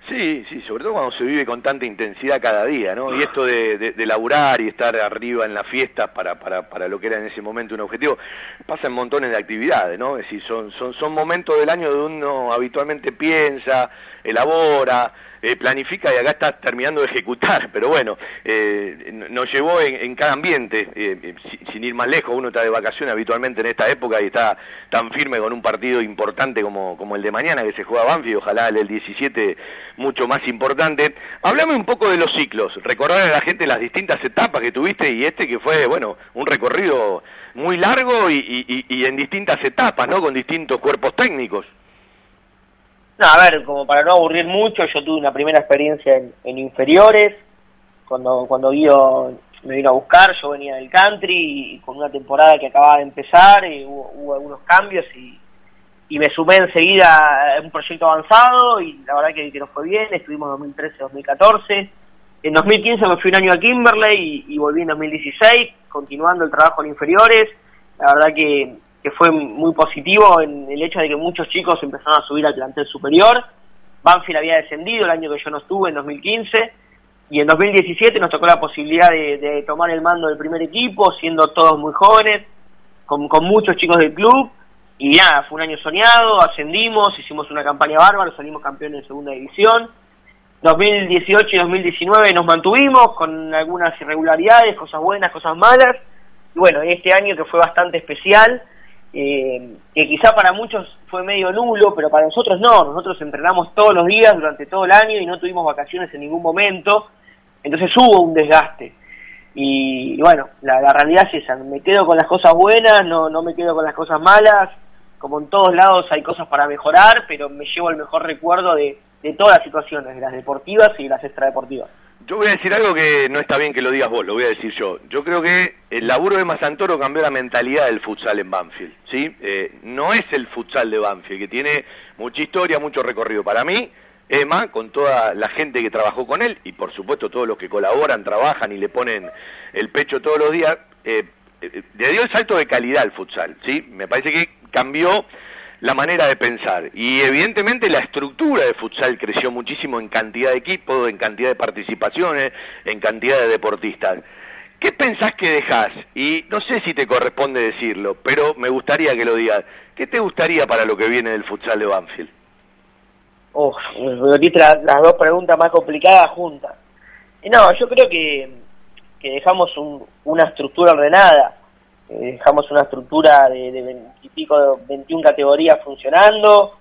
Sí, sí, sobre todo cuando se vive con tanta intensidad cada día, ¿no? Y esto de, de, laburar y estar arriba en las fiestas para, para, para lo que era en ese momento un objetivo, pasa en montones de actividades, ¿no? Es decir, son, son, son momentos del año donde uno habitualmente piensa, elabora, eh, planifica y acá está terminando de ejecutar, pero bueno, eh, nos llevó en, cada ambiente, eh, eh, si- sin ir más lejos, uno está de vacaciones habitualmente en esta época y está tan firme con un partido importante como, como el de mañana que se juega Banfield, ojalá el del 17 mucho más importante. Hablame un poco de los ciclos, recordar a la gente las distintas etapas que tuviste y este que fue, bueno, un recorrido muy largo y- y en distintas etapas, ¿no? Con distintos cuerpos técnicos. No, a ver, como para no aburrir mucho, yo tuve una primera experiencia en, inferiores, cuando cuando Guido me vino a buscar, yo venía del country y con una temporada que acababa de empezar, y hubo, hubo algunos cambios y, y me sumé enseguida a un proyecto avanzado y la verdad que, que nos fue bien, estuvimos 2013-2014. En 2015 me fui un año a Kimberley y, y volví en 2016, continuando el trabajo en inferiores. La verdad que, que fue muy positivo en el hecho de que muchos chicos empezaron a subir al plantel superior. Banfield había descendido el año que yo no estuve, en 2015, y en 2017 nos tocó la posibilidad de, tomar el mando del primer equipo, siendo todos muy jóvenes, con, con muchos chicos del club, y nada, fue un año soñado, ascendimos, hicimos una campaña bárbara, salimos campeones de segunda división. 2018 y 2019 nos mantuvimos con algunas irregularidades, cosas buenas, cosas malas. Y bueno, este año que fue bastante especial, eh, que quizá para muchos fue medio nulo, pero para nosotros no. Nosotros entrenamos todos los días durante todo el año y no tuvimos vacaciones en ningún momento. Entonces hubo un desgaste. Y, bueno, la, la realidad es esa. Me quedo con las cosas buenas, no, no me quedo con las cosas malas. Como en todos lados hay cosas para mejorar, pero me llevo el mejor recuerdo de, de todas las situaciones, de las deportivas y de las extradeportivas. Yo voy a decir algo que no está bien que lo digas vos, lo voy a decir yo. Yo creo que el laburo de Mazantoro cambió la mentalidad del futsal en Banfield, ¿sí? Eh, no es el futsal de Banfield, que tiene mucha historia, mucho recorrido. Para mí, Emma, con toda la gente que trabajó con él, y por supuesto todos los que colaboran, trabajan y le ponen el pecho todos los días, eh, eh, le dio el salto de calidad al futsal, ¿sí? Me parece que cambió la manera de pensar. Y evidentemente la estructura de futsal creció muchísimo en cantidad de equipos, en cantidad de participaciones, en cantidad de deportistas. ¿Qué pensás que dejás? Y no sé si te corresponde decirlo, pero me gustaría que lo digas. ¿Qué te gustaría para lo que viene del futsal de Banfield? Uf, me metiste la- las dos preguntas más complicadas juntas. No, yo creo que, que dejamos un- una estructura ordenada. Eh, dejamos una estructura de, de 20 y pico, de 21 categorías funcionando,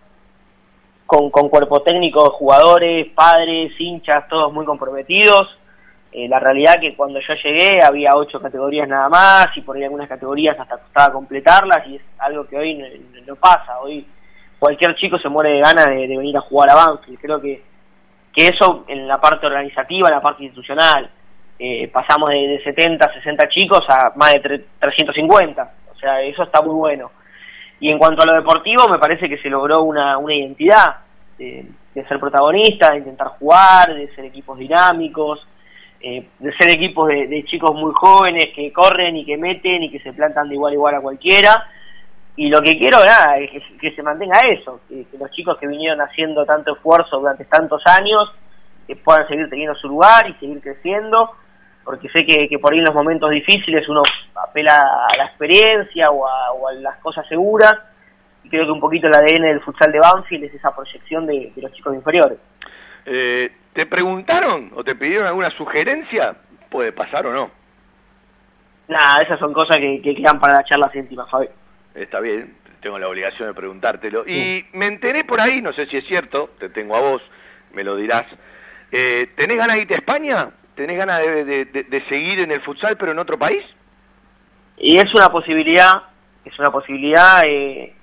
con, con cuerpo técnico jugadores, padres, hinchas, todos muy comprometidos. Eh, la realidad que cuando yo llegué había ocho categorías nada más y por ahí algunas categorías hasta costaba completarlas y es algo que hoy no, no pasa. Hoy cualquier chico se muere de ganas de, de venir a jugar a Banfield. Creo que, que eso en la parte organizativa, en la parte institucional, eh, pasamos de, de 70, 60 chicos a más de tre- 350. O sea, eso está muy bueno. Y en cuanto a lo deportivo, me parece que se logró una, una identidad de, ser protagonista, de intentar jugar, de ser equipos dinámicos, eh, de ser equipos de, de chicos muy jóvenes que corren y que meten y que se plantan de igual a igual a cualquiera. Y lo que quiero nada, es que, se mantenga eso, que, los chicos que vinieron haciendo tanto esfuerzo durante tantos años que puedan seguir teniendo su lugar y seguir creciendo, porque sé que, que por ahí en los momentos difíciles uno apela a la experiencia o a, o a las cosas seguras, y creo que un poquito el ADN del futsal de Banfield es esa proyección de, de los chicos inferiores. Eh, ¿Te preguntaron o te pidieron alguna sugerencia? Puede pasar o no. Nada, esas son cosas que, que quedan para la charla íntima, Fabi. Está bien, tengo la obligación de preguntártelo. Y me enteré por ahí, no sé si es cierto, te tengo a vos, me lo dirás. Eh, ¿Tenés ganas de irte a España? ¿Tenés ganas de, de- seguir en el futsal pero en otro país? Y es una posibilidad, es una posibilidad. eh,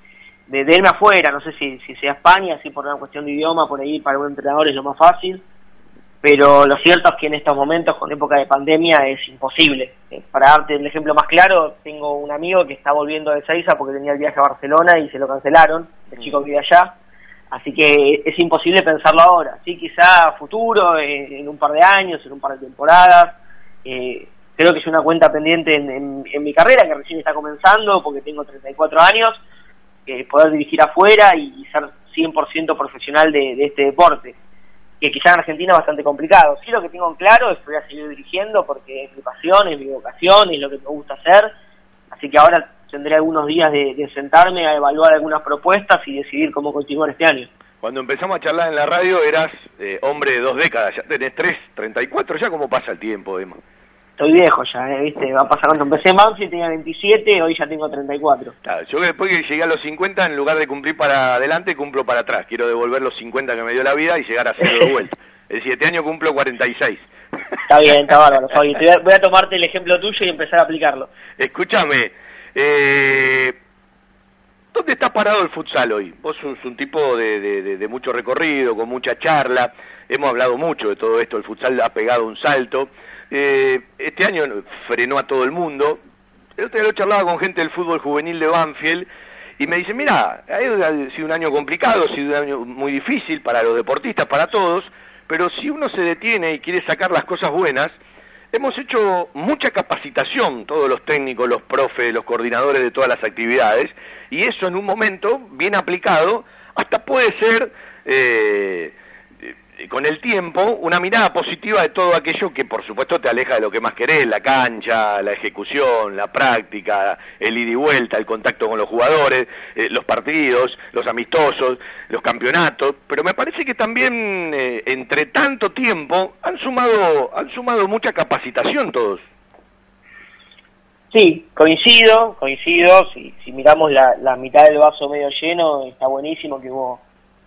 de, de irme afuera, no sé si, si sea España, si por una cuestión de idioma, por ahí para un entrenador es lo más fácil, pero lo cierto es que en estos momentos, con época de pandemia, es imposible. Eh, para darte el ejemplo más claro, tengo un amigo que está volviendo de Seiza porque tenía el viaje a Barcelona y se lo cancelaron, el chico que vive allá, así que es imposible pensarlo ahora. Sí, quizá futuro, en un par de años, en un par de temporadas, eh, creo que es una cuenta pendiente en, en- en mi carrera, que recién está comenzando, porque tengo 34 años, eh, poder dirigir afuera y, y ser 100% profesional de, de este deporte, que quizá en Argentina es bastante complicado. Sí, lo que tengo en claro es que voy a seguir dirigiendo porque es mi pasión, es mi vocación, es lo que me gusta hacer, así que ahora tendré algunos días de, de sentarme a evaluar algunas propuestas y decidir cómo continuar este año. Cuando empezamos a charlar en la radio eras eh, hombre de dos décadas, ya tenés tres, 34, ya cómo pasa el tiempo, Emma. Estoy viejo ya, ¿eh? ¿viste? Va pasando. Empecé en Banfield, tenía 27, hoy ya tengo 34. Claro, yo después que llegué a los 50, en lugar de cumplir para adelante, cumplo para atrás. Quiero devolver los 50 que me dio la vida y llegar a cero de vuelta. Decir, este año cumplo 46. Está bien, está bárbaro, Fabi. A- voy a tomarte el ejemplo tuyo y empezar a aplicarlo. Escúchame, eh, ¿dónde está parado el futsal hoy? Vos sos un tipo de, de- mucho recorrido, con mucha charla, hemos hablado mucho de todo esto, el futsal ha pegado un salto, Eh, este año frenó a todo el mundo, el otro día lo charlaba con gente del fútbol juvenil de Banfield, y me dice, mira, ha sido un año complicado, ha sido un año muy difícil para los deportistas, para todos, pero si uno se detiene y quiere sacar las cosas buenas, hemos hecho mucha capacitación, todos los técnicos, los profes, los coordinadores de todas las actividades, y eso en un momento, bien aplicado, hasta puede ser, eh, con el tiempo, una mirada positiva de todo aquello que por supuesto te aleja de lo que más querés, la cancha, la ejecución, la práctica, el ida y vuelta, el contacto con los jugadores, eh, los partidos, los amistosos, los campeonatos, pero me parece que también eh, entre tanto tiempo han sumado, han sumado mucha capacitación todos. Sí, coincido, coincido. Si, si miramos la, la mitad del vaso medio lleno, está buenísimo que hubo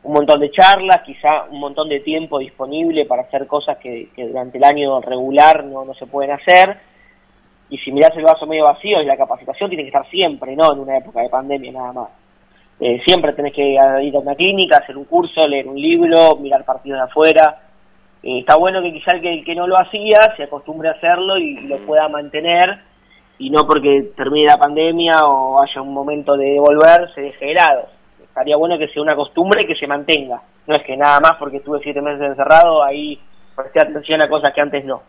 un montón de charlas, quizá un montón de tiempo disponible para hacer cosas que, que durante el año regular no, no se pueden hacer. Y si mirás el vaso medio vacío, la capacitación tiene que estar siempre, no en una época de pandemia nada más. Eh, siempre tenés que ir a una clínica, hacer un curso, leer un libro, mirar partidos de afuera. Eh, está bueno que quizá el que, el que no lo hacía se acostumbre a hacerlo y, y lo pueda mantener y no porque termine la pandemia o haya un momento de volver se deje de lado. Estaría bueno que sea una costumbre que se mantenga. No es que nada más porque estuve siete meses encerrado, ahí presté atención a cosas que antes no.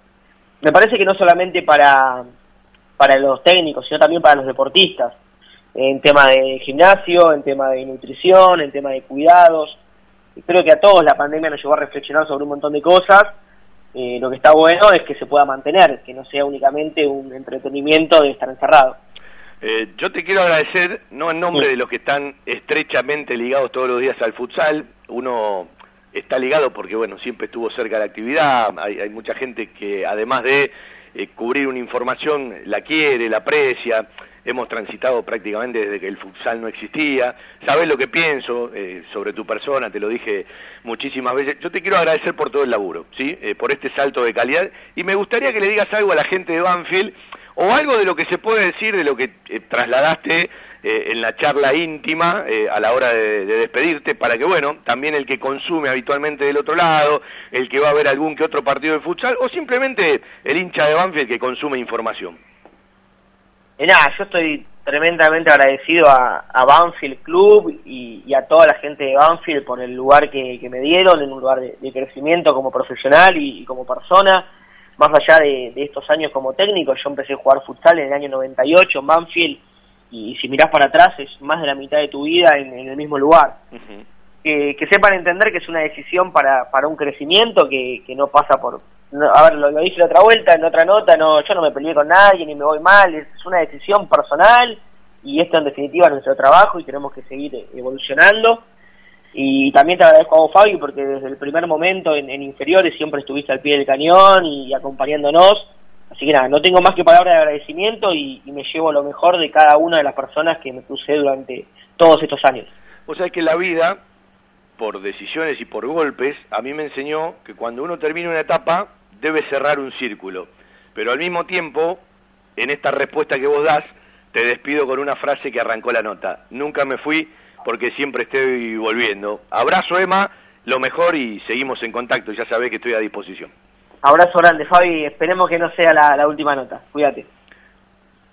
Me parece que no solamente para, para los técnicos, sino también para los deportistas. En tema de gimnasio, en tema de nutrición, en tema de cuidados. Creo que a todos la pandemia nos llevó a reflexionar sobre un montón de cosas eh, lo que está bueno es que se pueda mantener, que no sea únicamente un entretenimiento de estar encerrado. Eh, yo te quiero agradecer, no en nombre de los que están estrechamente ligados todos los días al futsal, uno está ligado porque, bueno, siempre estuvo cerca de la actividad, hay, hay mucha gente que además de eh, cubrir una información, la quiere, la aprecia, hemos transitado prácticamente desde que el futsal no existía, sabes lo que pienso eh, sobre tu persona, te lo dije muchísimas veces, yo te quiero agradecer por todo el laburo, ¿sí? Eh, por este salto de calidad, y me gustaría que le digas algo a la gente de Banfield, o algo de lo que se puede decir de lo que eh, trasladaste eh, en la charla íntima eh, a la hora de, de despedirte, para que, bueno, también el que consume habitualmente del otro lado, el que va a ver algún que otro partido de futsal, o simplemente el hincha de Banfield que consume información. Nada, yo estoy tremendamente agradecido a, Banfield Club y, a toda la gente de Banfield por el lugar que, me dieron, en un lugar de, crecimiento como profesional y como persona. Más allá de, de estos años como técnico, yo empecé a jugar futsal en el año 98 en Banfield y si mirás para atrás es más de la mitad de tu vida en, en el mismo lugar. Que, que sepan entender que es una decisión para, para un crecimiento que, que no pasa por... no, a ver, lo, lo dije la otra vuelta, en otra nota, no yo no me peleé con nadie ni me voy mal, es una decisión personal y esto en definitiva es nuestro trabajo y tenemos que seguir evolucionando. Y también te agradezco a vos, Fabi, porque desde el primer momento en, inferiores siempre estuviste al pie del cañón y acompañándonos. Así que nada, no tengo más que palabras de agradecimiento y, y me llevo lo mejor de cada una de las personas que me crucé durante todos estos años. Vos sabés que la vida, por decisiones y por golpes, a mí me enseñó que cuando uno termina una etapa debe cerrar un círculo. Pero al mismo tiempo, en esta respuesta que vos das, te despido con una frase que arrancó la nota. Nunca me fui porque siempre estoy volviendo. Abrazo, Emma, lo mejor y seguimos en contacto. Ya sabés que estoy a disposición. Abrazo grande, Fabi. Esperemos que no sea la, la última nota. Cuídate.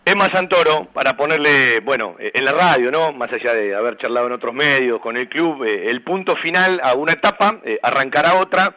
Emma Santoro, para ponerle, bueno, en la radio, ¿no? Más allá de haber charlado en otros medios, con el club, eh, el punto final a una etapa, eh, arrancará otra,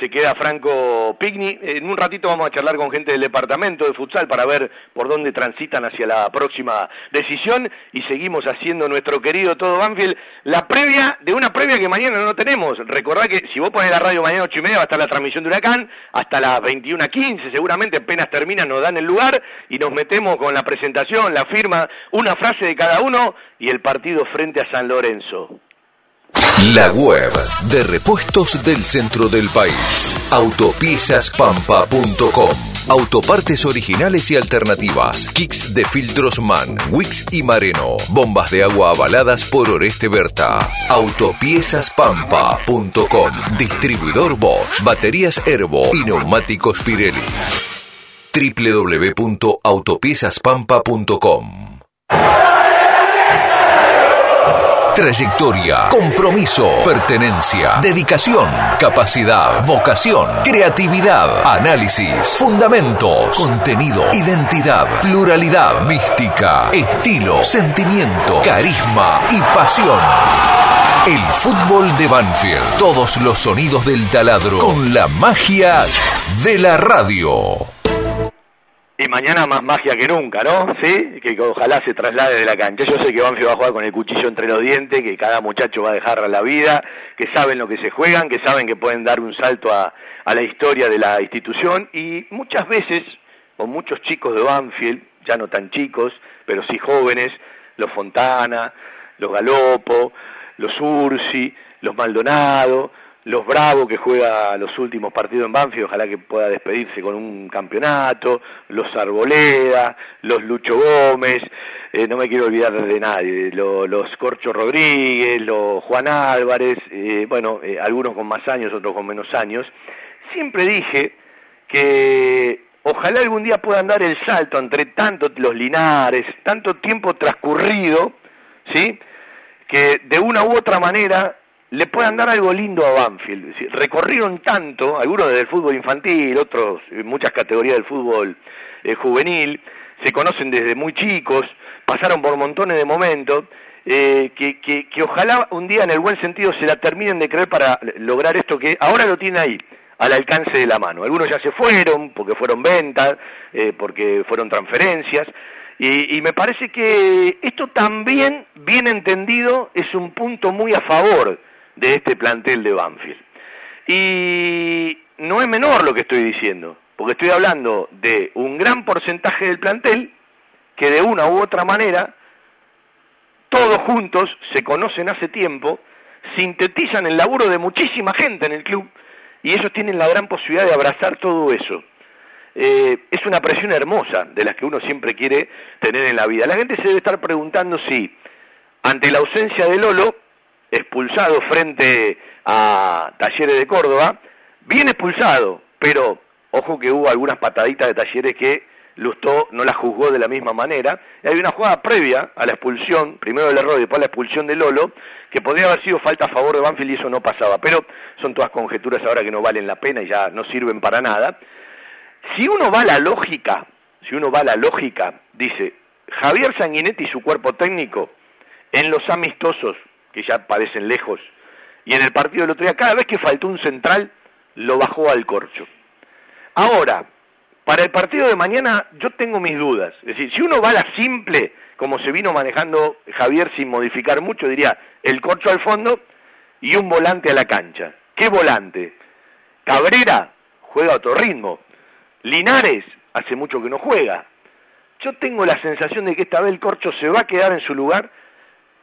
se queda Franco Pigni. En un ratito vamos a charlar con gente del departamento de futsal para ver por dónde transitan hacia la próxima decisión y seguimos haciendo nuestro querido todo Banfield la previa de una previa que mañana no tenemos. Recordá que si vos pones la radio mañana ocho y media va a estar la transmisión de Huracán hasta las 21.15 seguramente apenas termina nos dan el lugar y nos metemos con la presentación, la firma, una frase de cada uno y el partido frente a San Lorenzo. La web de repuestos del centro del país. Autopiezaspampa.com. Autopartes originales y alternativas. Kicks de filtros MAN, Wix y Mareno. Bombas de agua avaladas por Oreste Berta. Autopiezas.pampa.com. Distribuidor Bosch. Baterías Herbo y neumáticos Pirelli. www.autopiezas.pampa.com. Trayectoria, compromiso, pertenencia, dedicación, capacidad, vocación, creatividad, análisis, fundamentos, contenido, identidad, pluralidad, mística, estilo, sentimiento, carisma y pasión. El fútbol de Banfield. Todos los sonidos del taladro con la magia de la radio. Y mañana más magia que nunca, ¿no? Sí, que ojalá se traslade de la cancha. Yo sé que Banfield va a jugar con el cuchillo entre los dientes, que cada muchacho va a dejar la vida, que saben lo que se juegan, que saben que pueden dar un salto a, a la historia de la institución y muchas veces, o muchos chicos de Banfield, ya no tan chicos, pero sí jóvenes, los Fontana, los Galopo, los Ursi, los Maldonado, los Bravo que juega los últimos partidos en Banfield, ojalá que pueda despedirse con un campeonato, los Arboleda, los Lucho Gómez, eh, no me quiero olvidar de nadie, lo- los Corcho Rodríguez, los Juan Álvarez, eh, bueno, eh, algunos con más años, otros con menos años. Siempre dije que ojalá algún día puedan dar el salto entre tanto los Linares, tanto tiempo transcurrido, ¿sí? que de una u otra manera le puedan dar algo lindo a Banfield. Recorrieron tanto, algunos desde el fútbol infantil, otros en muchas categorías del fútbol eh, juvenil, se conocen desde muy chicos, pasaron por montones de momentos, eh, que, que, que ojalá un día en el buen sentido se la terminen de creer para lograr esto que ahora lo tiene ahí, al alcance de la mano. Algunos ya se fueron porque fueron ventas, eh, porque fueron transferencias, y, y me parece que esto también, bien entendido, es un punto muy a favor de este plantel de Banfield. Y no es menor lo que estoy diciendo, porque estoy hablando de un gran porcentaje del plantel que de una u otra manera, todos juntos, se conocen hace tiempo, sintetizan el laburo de muchísima gente en el club y ellos tienen la gran posibilidad de abrazar todo eso. Eh, es una presión hermosa de las que uno siempre quiere tener en la vida. La gente se debe estar preguntando si, ante la ausencia de Lolo, expulsado frente a Talleres de Córdoba, bien expulsado, pero ojo que hubo algunas pataditas de Talleres que Lustó no la juzgó de la misma manera. Hay una jugada previa a la expulsión, primero el error y después la expulsión de Lolo, que podría haber sido falta a favor de Banfield y eso no pasaba. Pero son todas conjeturas ahora que no valen la pena y ya no sirven para nada. Si uno va a la lógica, si uno va a la lógica, dice, Javier Sanguinetti y su cuerpo técnico, en los amistosos, que ya parecen lejos, y en el partido del otro día, cada vez que faltó un central, lo bajó al corcho. Ahora, para el partido de mañana yo tengo mis dudas. Es decir, si uno va a la simple, como se vino manejando Javier sin modificar mucho, diría el corcho al fondo y un volante a la cancha. ¿Qué volante? Cabrera juega a otro ritmo. Linares hace mucho que no juega. Yo tengo la sensación de que esta vez el corcho se va a quedar en su lugar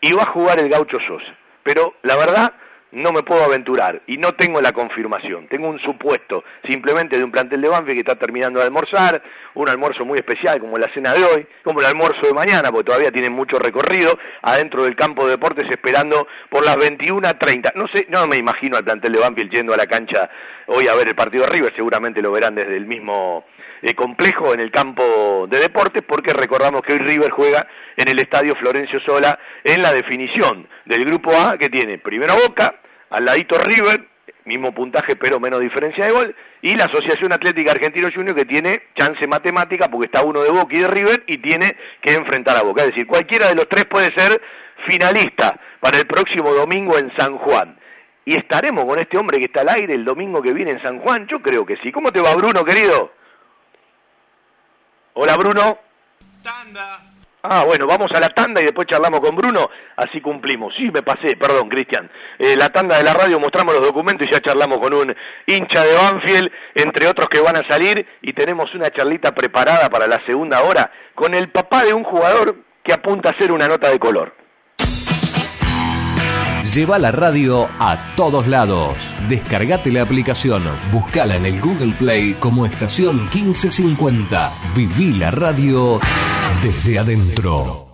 y va a jugar el gaucho Sosa. Pero la verdad no me puedo aventurar y no tengo la confirmación. Tengo un supuesto simplemente de un plantel de Banfield que está terminando de almorzar, un almuerzo muy especial como la cena de hoy, como el almuerzo de mañana, porque todavía tienen mucho recorrido, adentro del campo de deportes esperando por las 21.30. No sé, no me imagino al plantel de Banfield yendo a la cancha hoy a ver el partido de River, seguramente lo verán desde el mismo eh, complejo en el campo de deportes porque recordamos que hoy River juega en el estadio Florencio Sola en la definición del grupo A que tiene primero Boca, al ladito River, mismo puntaje pero menos diferencia de gol, y la Asociación Atlética Argentino Junior que tiene chance matemática porque está uno de Boca y de River y tiene que enfrentar a Boca. Es decir, cualquiera de los tres puede ser finalista para el próximo domingo en San Juan. ¿Y estaremos con este hombre que está al aire el domingo que viene en San Juan? Yo creo que sí. ¿Cómo te va Bruno, querido? Hola Bruno. Ah, bueno, vamos a la tanda y después charlamos con Bruno, así cumplimos. Sí, me pasé, perdón, Cristian. Eh, la tanda de la radio mostramos los documentos y ya charlamos con un hincha de Banfield, entre otros que van a salir, y tenemos una charlita preparada para la segunda hora con el papá de un jugador que apunta a ser una nota de color. Lleva la radio a todos lados. Descargate la aplicación, buscala en el Google Play como estación 1550. Viví la radio desde adentro.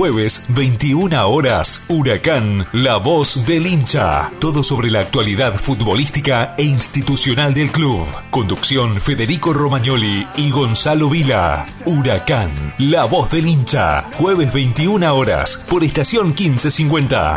Jueves, 21 horas, Huracán, la voz del hincha. Todo sobre la actualidad futbolística e institucional del club. Conducción Federico Romagnoli y Gonzalo Vila. Huracán, la voz del hincha. Jueves, 21 horas, por estación 1550.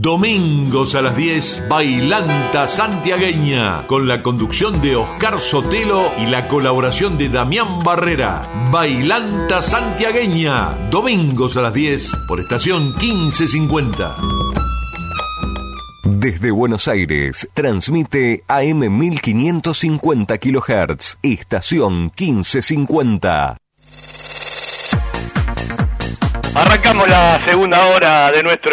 Domingos a las 10, Bailanta Santiagueña, con la conducción de Oscar Sotelo y la colaboración de Damián Barrera. Bailanta Santiagueña, domingos a las 10, por estación 1550. Desde Buenos Aires, transmite AM 1550 kHz, estación 1550. Arrancamos la segunda hora de nuestro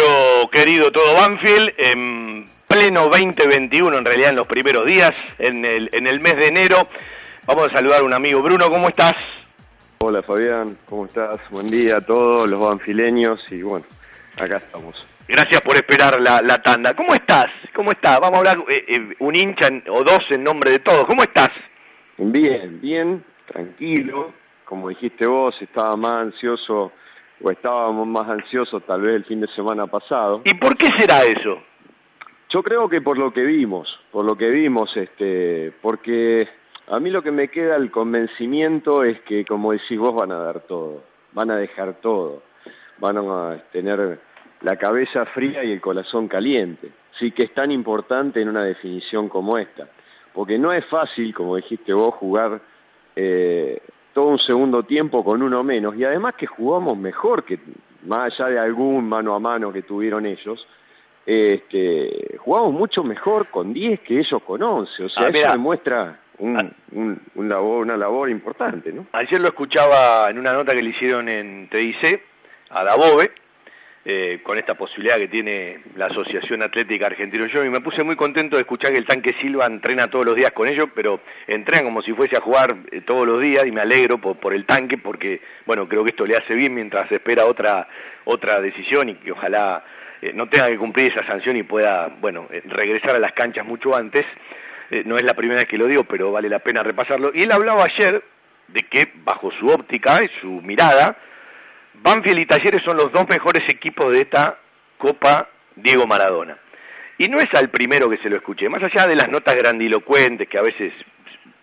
querido Todo Banfield en pleno 2021, en realidad en los primeros días, en el, en el mes de enero. Vamos a saludar a un amigo. Bruno, ¿cómo estás? Hola Fabián, ¿cómo estás? Buen día a todos los banfileños y bueno, acá estamos. Gracias por esperar la, la tanda. ¿Cómo estás? ¿Cómo estás? Vamos a hablar eh, eh, un hincha en- o dos en nombre de todos. ¿Cómo estás? Bien, bien, tranquilo. Como dijiste vos, estaba más ansioso o estábamos más ansiosos tal vez el fin de semana pasado. ¿Y por qué será eso? Yo creo que por lo que vimos, por lo que vimos, este, porque a mí lo que me queda el convencimiento es que, como decís vos, van a dar todo, van a dejar todo, van a tener la cabeza fría y el corazón caliente. Sí que es tan importante en una definición como esta, porque no es fácil, como dijiste vos, jugar eh, todo un segundo tiempo con uno menos, y además que jugamos mejor que, más allá de algún mano a mano que tuvieron ellos, este, jugamos mucho mejor con 10 que ellos con 11, o sea, Ah, eso demuestra un, un- un labor, una labor importante, ¿no? Ayer lo escuchaba en una nota que le hicieron en TIC a Dabove, eh, con esta posibilidad que tiene la Asociación Atlética Argentino Yo, y me puse muy contento de escuchar que el tanque Silva entrena todos los días con ellos, pero entrenan como si fuese a jugar eh, todos los días y me alegro por, por el tanque porque, bueno, creo que esto le hace bien mientras espera otra, otra decisión y que ojalá eh, no tenga que cumplir esa sanción y pueda, bueno, eh, regresar a las canchas mucho antes. Eh, no es la primera vez que lo digo, pero vale la pena repasarlo. Y él hablaba ayer de que, bajo su óptica y su mirada, Banfield y Talleres son los dos mejores equipos de esta Copa Diego Maradona. Y no es al primero que se lo escuché, más allá de las notas grandilocuentes que a veces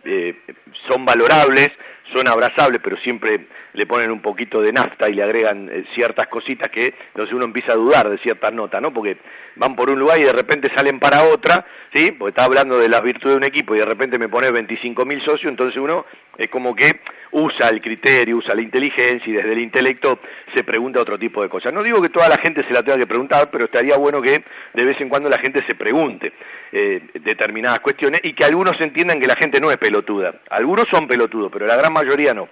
eh, son valorables, son abrazables, pero siempre le ponen un poquito de nafta y le agregan eh, ciertas cositas que entonces uno empieza a dudar de ciertas notas, ¿no? Porque van por un lugar y de repente salen para otra, ¿sí? Porque está hablando de las virtudes de un equipo y de repente me pone 25 mil socios, entonces uno es como que usa el criterio, usa la inteligencia y desde el intelecto se pregunta otro tipo de cosas. No digo que toda la gente se la tenga que preguntar, pero estaría bueno que de vez en cuando la gente se pregunte eh, determinadas cuestiones y que algunos entiendan que la gente no es pelotuda. Algunos son pelotudos, pero la gran mayoría no.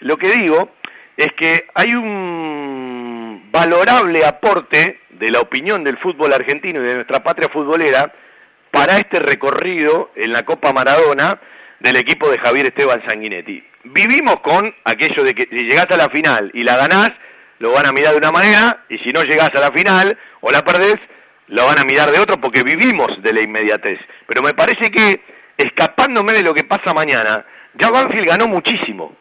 Lo que digo es que hay un valorable aporte de la opinión del fútbol argentino y de nuestra patria futbolera para este recorrido en la Copa Maradona del equipo de Javier Esteban Sanguinetti. Vivimos con aquello de que si llegás a la final y la ganás, lo van a mirar de una manera, y si no llegás a la final o la perdés, lo van a mirar de otro porque vivimos de la inmediatez. Pero me parece que, escapándome de lo que pasa mañana, ya Banfield ganó muchísimo.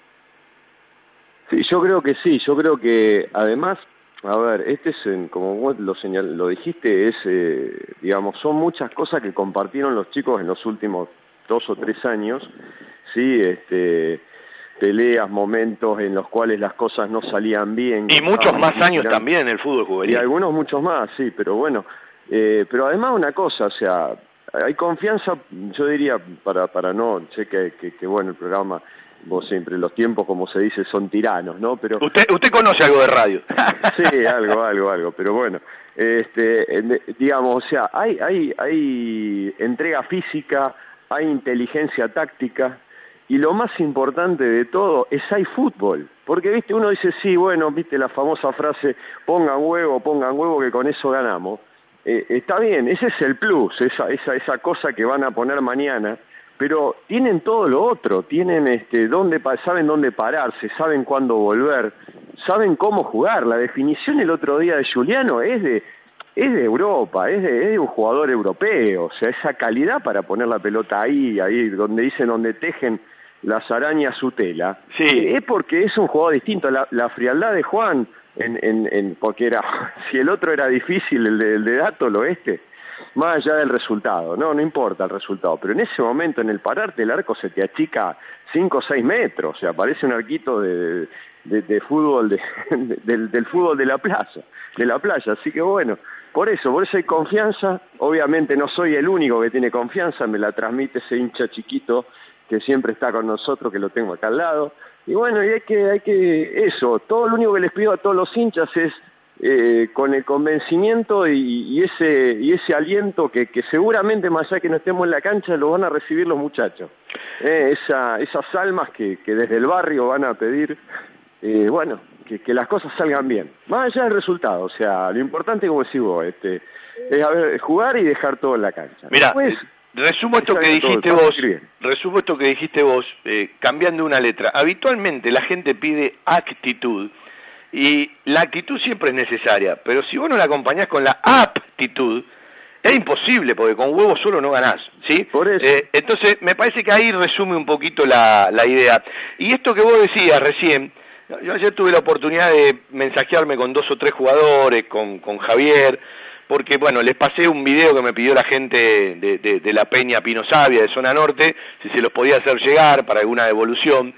Sí, yo creo que sí, yo creo que además, a ver, este es, como vos lo, señal, lo dijiste, es, eh, digamos, son muchas cosas que compartieron los chicos en los últimos dos o tres años, sí, este, peleas, momentos en los cuales las cosas no salían bien. Y muchos más años también en el fútbol Y juvenil. algunos muchos más, sí, pero bueno. Eh, pero además una cosa, o sea, hay confianza, yo diría, para, para no, sé que, que, que, bueno, el programa, vos siempre, los tiempos, como se dice, son tiranos, ¿no? Pero Usted, usted conoce algo de radio. sí, algo, algo, algo, pero bueno, Este, digamos, o sea, hay, hay, hay entrega física, hay inteligencia táctica, y lo más importante de todo es hay fútbol. Porque, viste, uno dice, sí, bueno, viste la famosa frase, pongan huevo, pongan huevo, que con eso ganamos. Eh, está bien, ese es el plus, esa, esa, esa cosa que van a poner mañana, pero tienen todo lo otro, tienen este, dónde, saben dónde pararse, saben cuándo volver, saben cómo jugar. La definición el otro día de Juliano es de, es de Europa, es de, es de un jugador europeo, o sea, esa calidad para poner la pelota ahí, ahí donde dicen, donde tejen las arañas su tela, eh, es porque es un jugador distinto. La, la frialdad de Juan, porque era, si el otro era difícil, el de, el de Dato, el oeste, más allá del resultado, no, no importa el resultado, pero en ese momento en el pararte el arco se te achica 5 o 6 metros, o sea, parece un arquito de, de- fútbol, de- del, del fútbol de la plaza, de la playa, así que bueno, por eso, por eso hay confianza, obviamente no soy el único que tiene confianza, me la transmite ese hincha chiquito que siempre está con nosotros, que lo tengo acá al lado, y bueno, y hay que, hay que, eso, todo lo único que les pido a todos los hinchas es eh, con el convencimiento y, y ese y ese aliento que, que seguramente más allá que no estemos en la cancha lo van a recibir los muchachos. Eh, esa, esas almas que, que desde el barrio van a pedir, eh, bueno, que, que las cosas salgan bien. Más allá del resultado, o sea, lo importante como decís vos, este, es a ver, jugar y dejar todo en la cancha. Mira, Después, resumo esto que dijiste todo, vos, resumo esto que dijiste vos, eh, cambiando una letra. Habitualmente la gente pide actitud y la actitud siempre es necesaria, pero si vos no la acompañás con la aptitud, es imposible, porque con huevos solo no ganás, ¿sí? Eh, entonces, me parece que ahí resume un poquito la, la idea. Y esto que vos decías recién, yo ayer tuve la oportunidad de mensajearme con dos o tres jugadores, con, con Javier, porque, bueno, les pasé un video que me pidió la gente de, de- la Peña Pino Sabia, de Zona Norte, si se los podía hacer llegar para alguna devolución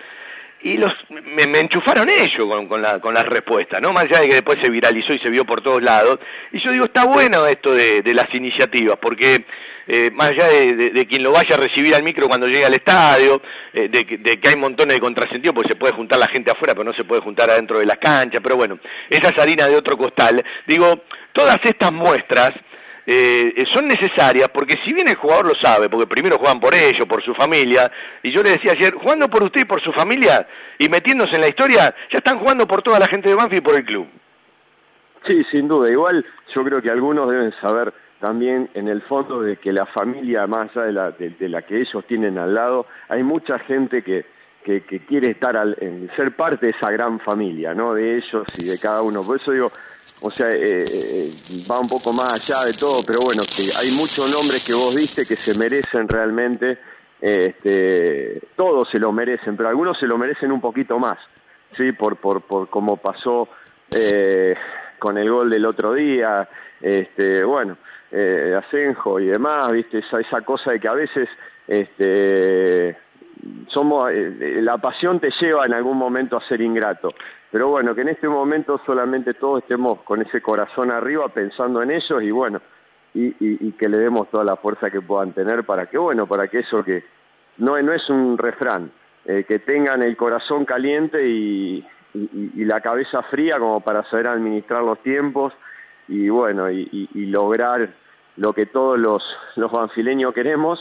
y los me, enchufaron ellos con, con, la, con las respuestas, ¿no? Más allá de que después se viralizó y se vio por todos lados. Y yo digo, está bueno esto de, de las iniciativas, porque eh, más allá de, quien lo vaya a recibir al micro cuando llegue al estadio, eh, de, de que hay montones de contrasentidos, porque se puede juntar la gente afuera, pero no se puede juntar adentro de las canchas, pero bueno, esa es harina de otro costal. Digo, todas estas muestras eh, eh, son necesarias porque si bien el jugador lo sabe, porque primero juegan por ellos, por su familia, y yo le decía ayer, jugando por usted y por su familia y metiéndose en la historia, ya están jugando por toda la gente de Banfield y por el club. Sí, sin duda. Igual yo creo que algunos deben saber también en el fondo de que la familia, más allá de la, de, la que ellos tienen al lado, hay mucha gente que, que, que quiere estar al, en ser parte de esa gran familia, ¿no? De ellos y de cada uno. Por eso digo, o sea, eh, eh, va un poco más allá de todo, pero bueno, que hay muchos nombres que vos viste que se merecen realmente, eh, este, todos se lo merecen, pero algunos se lo merecen un poquito más, ¿sí? Por, por, por como pasó eh, con el gol del otro día, este, bueno, eh, Asenjo y demás, viste, esa, esa cosa de que a veces, este, somos, eh, eh, la pasión te lleva en algún momento a ser ingrato. Pero bueno, que en este momento solamente todos estemos con ese corazón arriba pensando en ellos y bueno, y, que le demos toda la fuerza que puedan tener para que, bueno, para que eso que no, no es un refrán, eh, que tengan el corazón caliente y, y- la cabeza fría como para saber administrar los tiempos y bueno, y lograr lo que todos los, los banfileños queremos,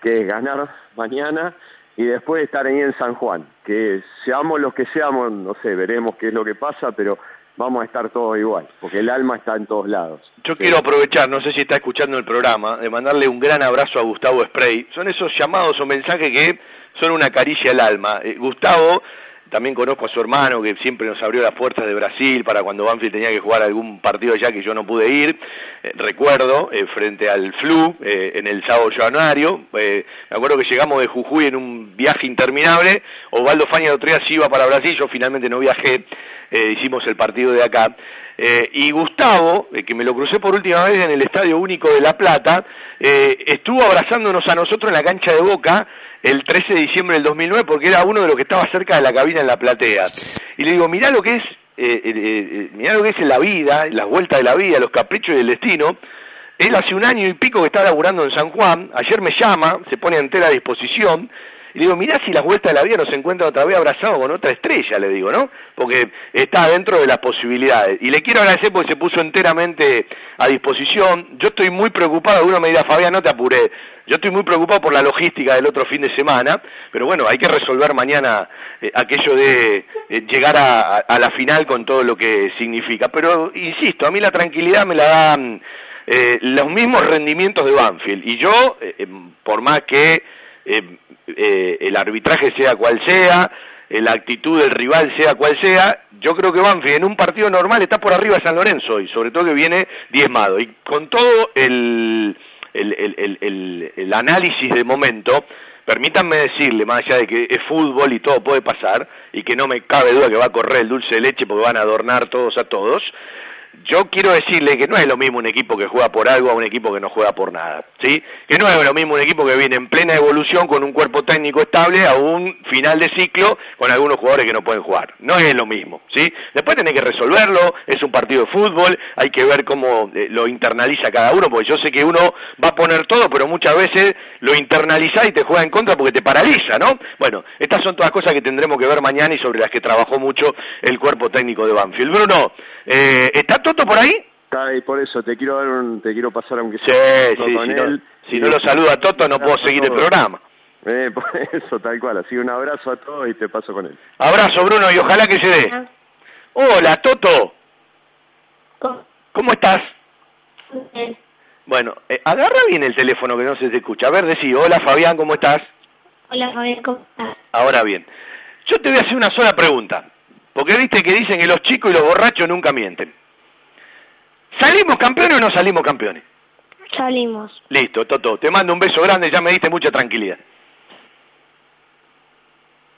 que es ganar mañana y después estar ahí en San Juan, que seamos los que seamos, no sé, veremos qué es lo que pasa, pero vamos a estar todos igual, porque el alma está en todos lados. Yo quiero aprovechar, no sé si está escuchando el programa, de mandarle un gran abrazo a Gustavo Spray. Son esos llamados o mensajes que son una caricia al alma. Eh, Gustavo, también conozco a su hermano que siempre nos abrió las puertas de Brasil para cuando Banfield tenía que jugar algún partido allá que yo no pude ir. Eh, recuerdo, eh, frente al Flu, eh, en el sábado januario, eh, me acuerdo que llegamos de Jujuy en un viaje interminable. Osvaldo Faña de sí iba para Brasil, yo finalmente no viajé. Hicimos el partido de acá. Y Gustavo, que me lo crucé por última vez en el Estadio Único de La Plata, eh, estuvo abrazándonos a nosotros en la cancha de Boca el 13 de diciembre del 2009 porque era uno de los que estaba cerca de la cabina en la platea. Y le digo, mirá lo que es, eh, eh, eh, mirá lo que es la vida, las vueltas de la vida, los caprichos del destino. Él hace un año y pico que está laburando en San Juan, ayer me llama, se pone entera disposición, Y le digo, mirá si las vueltas de la vida nos encuentra otra vez abrazado con otra estrella, le digo, ¿no? Porque está dentro de las posibilidades. Y le quiero agradecer porque se puso enteramente a disposición. Yo estoy muy preocupado, uno me dirá, Fabián, no te apuré. Yo estoy muy preocupado por la logística del otro fin de semana, pero bueno, hay que resolver mañana eh, aquello de eh, llegar a, la final con todo lo que significa. Pero, insisto, a mí la tranquilidad me la dan eh, los mismos rendimientos de Banfield. Y yo, eh, por más que eh, eh, el arbitraje sea cual sea, eh, la actitud del rival sea cual sea, yo creo que Banfield en un partido normal está por arriba de San Lorenzo y sobre todo que viene diezmado. Y con todo el, el, el, el, el- el análisis de momento, permítanme decirle, más allá de que es fútbol y todo puede pasar, y que no me cabe duda que va a correr el dulce de leche porque van a adornar todos a todos, yo quiero decirle que no es lo mismo un equipo que juega por algo a un equipo que no juega por nada, ¿sí? Que no es lo mismo un equipo que viene en plena evolución con un cuerpo técnico estable a un final de ciclo con algunos jugadores que no pueden jugar. No es lo mismo, ¿sí? Después tenés que resolverlo, es un partido de fútbol, hay que ver cómo eh, lo internaliza cada uno, porque yo sé que uno va a poner todo, pero muchas veces lo internaliza y te juega en contra porque te paraliza, ¿no? Bueno, estas son todas cosas que tendremos que ver mañana y sobre las que trabajó mucho el cuerpo técnico de Banfield. Bruno, eh, ¿está Toto por ahí? Está ahí, por eso te quiero dar un, te quiero pasar aunque sea sí, con si no, si no lo saluda a Toto no puedo seguir el programa. Eh, por eso, tal cual. Así un abrazo a todos y te paso con él. Abrazo, Bruno, y ojalá que se dé. Hola, Toto. ¿Cómo estás? Bueno, eh, agarra bien el teléfono que no se te escucha. A ver, decí, hola Fabián, ¿cómo estás? Hola Fabián, ¿cómo estás? Ahora bien, yo te voy a hacer una sola pregunta. Porque viste que dicen que los chicos y los borrachos nunca mienten. ¿Salimos campeones o no salimos campeones? Salimos. Listo, Toto, te mando un beso grande, ya me diste mucha tranquilidad.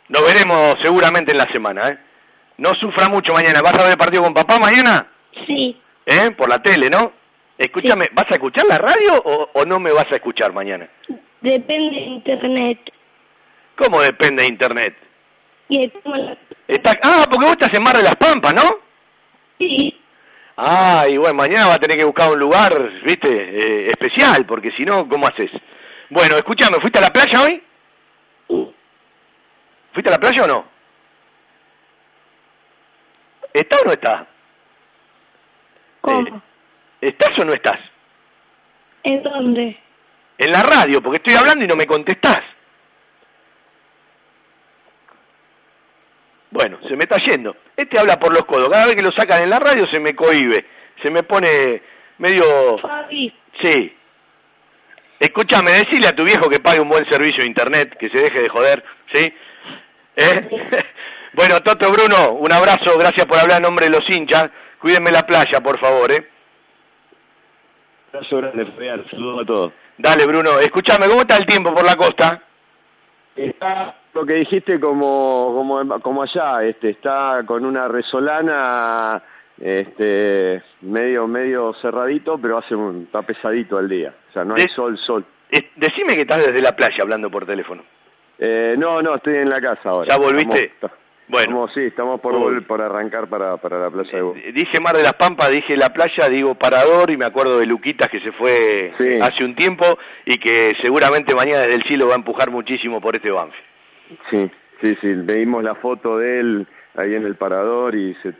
Nos veremos seguramente en la semana, ¿eh? No sufra mucho mañana. ¿Vas a ver el partido con papá mañana? Sí. ¿Eh? Por la tele, ¿no? Escúchame, ¿vas a escuchar la radio o, o no me vas a escuchar mañana? Depende de internet. ¿Cómo depende de internet? La- Está... Ah, porque vos estás en Mar de las Pampas, ¿no? Sí. Ah, y bueno, mañana va a tener que buscar un lugar, viste, eh, especial, porque si no, ¿cómo haces? Bueno, escúchame, ¿fuiste a la playa hoy? ¿Fuiste a la playa o no? ¿Estás o no estás? ¿Cómo? Eh, ¿Estás o no estás? ¿En dónde? En la radio, porque estoy hablando y no me contestás. Bueno, se me está yendo. Este habla por los codos. Cada vez que lo sacan en la radio se me cohibe. Se me pone medio... Fabi. Sí. Escúchame, decile a tu viejo que pague un buen servicio de internet, que se deje de joder, ¿sí? ¿Eh? bueno, Toto Bruno, un abrazo, gracias por hablar en nombre de los hinchas. Cuídenme la playa, por favor, ¿eh? Abrazo grande, Fabián. Saludos a todos. Dale, Bruno. Escúchame, ¿cómo está el tiempo por la costa? Está lo que dijiste como, como, como allá, este, está con una resolana este, medio, medio cerradito, pero hace un, está pesadito al día. O sea, no hay De- sol, sol. Eh, decime que estás desde la playa hablando por teléfono. Eh, no, no, estoy en la casa ahora. ¿Ya volviste? Estamos- Bueno. estamos- sí, estamos por, vol- por arrancar para, para la playa de Bo- Dije Mar de las Pampas, dije la playa, digo Parador y me acuerdo de Luquitas que se fue Sí. hace un tiempo y que seguramente mañana desde el cielo va a empujar muchísimo por este Banfield. Sí, sí, sí, veímos la foto de él ahí en el parador y se,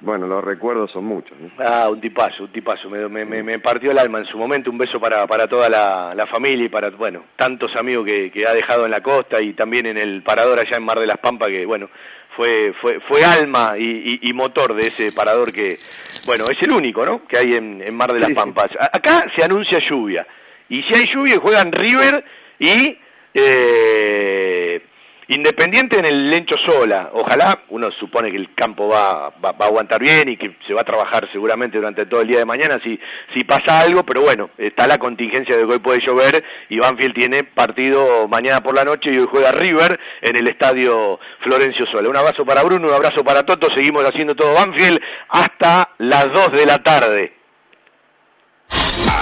bueno, los recuerdos son muchos. ¿no? Ah, un tipazo, un tipazo, me, me- me- partió el alma en su momento, un beso para, para toda la, la familia y para, bueno, tantos amigos que, que ha dejado en la costa y también en el parador allá en Mar de las Pampas, que bueno, fue, fue, fue alma y, y- y motor de ese parador que, bueno, es el único, ¿no?, que hay en, en Mar de las. Pampas. A- Acá se anuncia lluvia, y si hay lluvia juegan River y... Eh, Independiente en el Lencho Sola, ojalá, uno supone que el campo va, va, va a aguantar bien y que se va a trabajar seguramente durante todo el día de mañana si, si pasa algo, pero bueno, está la contingencia de que hoy puede llover y Banfield tiene partido mañana por la noche y hoy juega River en el estadio Florencio Sola. Un abrazo para Bruno, un abrazo para Toto, seguimos haciendo todo Banfield hasta las 2 de la tarde.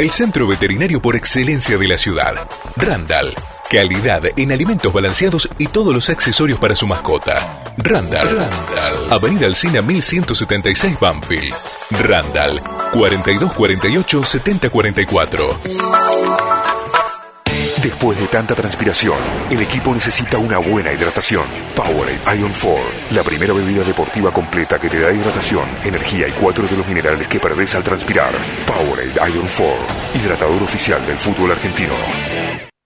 El centro veterinario por excelencia de la ciudad. Randall. Calidad en alimentos balanceados y todos los accesorios para su mascota. Randall. Randall. Avenida Alcina 1176 Banfield. Randall. 4248 7044. Después de tanta transpiración, el equipo necesita una buena hidratación. Powerade Ion 4, la primera bebida deportiva completa que te da hidratación, energía y cuatro de los minerales que perdés al transpirar. Powerade Ion 4, hidratador oficial del fútbol argentino.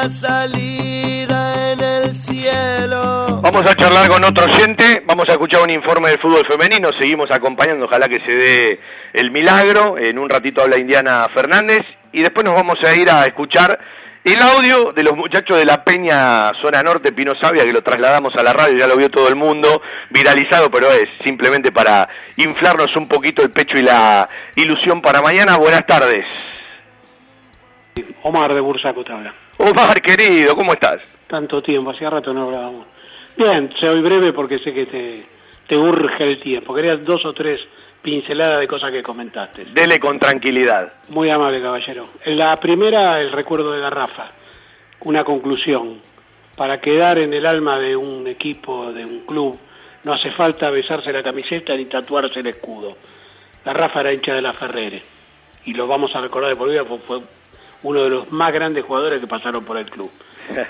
una salida en el cielo. Vamos a charlar con otro oyente, vamos a escuchar un informe del fútbol femenino, seguimos acompañando, ojalá que se dé el milagro, en un ratito habla Indiana Fernández y después nos vamos a ir a escuchar el audio de los muchachos de la Peña Zona Norte Pino Sabia, que lo trasladamos a la radio, ya lo vio todo el mundo, viralizado, pero es simplemente para inflarnos un poquito el pecho y la ilusión para mañana. Buenas tardes. Omar de Bursaco te habla. Omar, querido, ¿cómo estás? Tanto tiempo, hacía rato no hablábamos. Bien, soy breve porque sé que te, te urge el tiempo. Quería dos o tres pinceladas de cosas que comentaste. Dele con tranquilidad. Muy amable, caballero. En la primera, el recuerdo de Garrafa. Una conclusión. Para quedar en el alma de un equipo, de un club, no hace falta besarse la camiseta ni tatuarse el escudo. Garrafa era hincha de la Ferrere. Y lo vamos a recordar de por vida fue uno de los más grandes jugadores que pasaron por el club.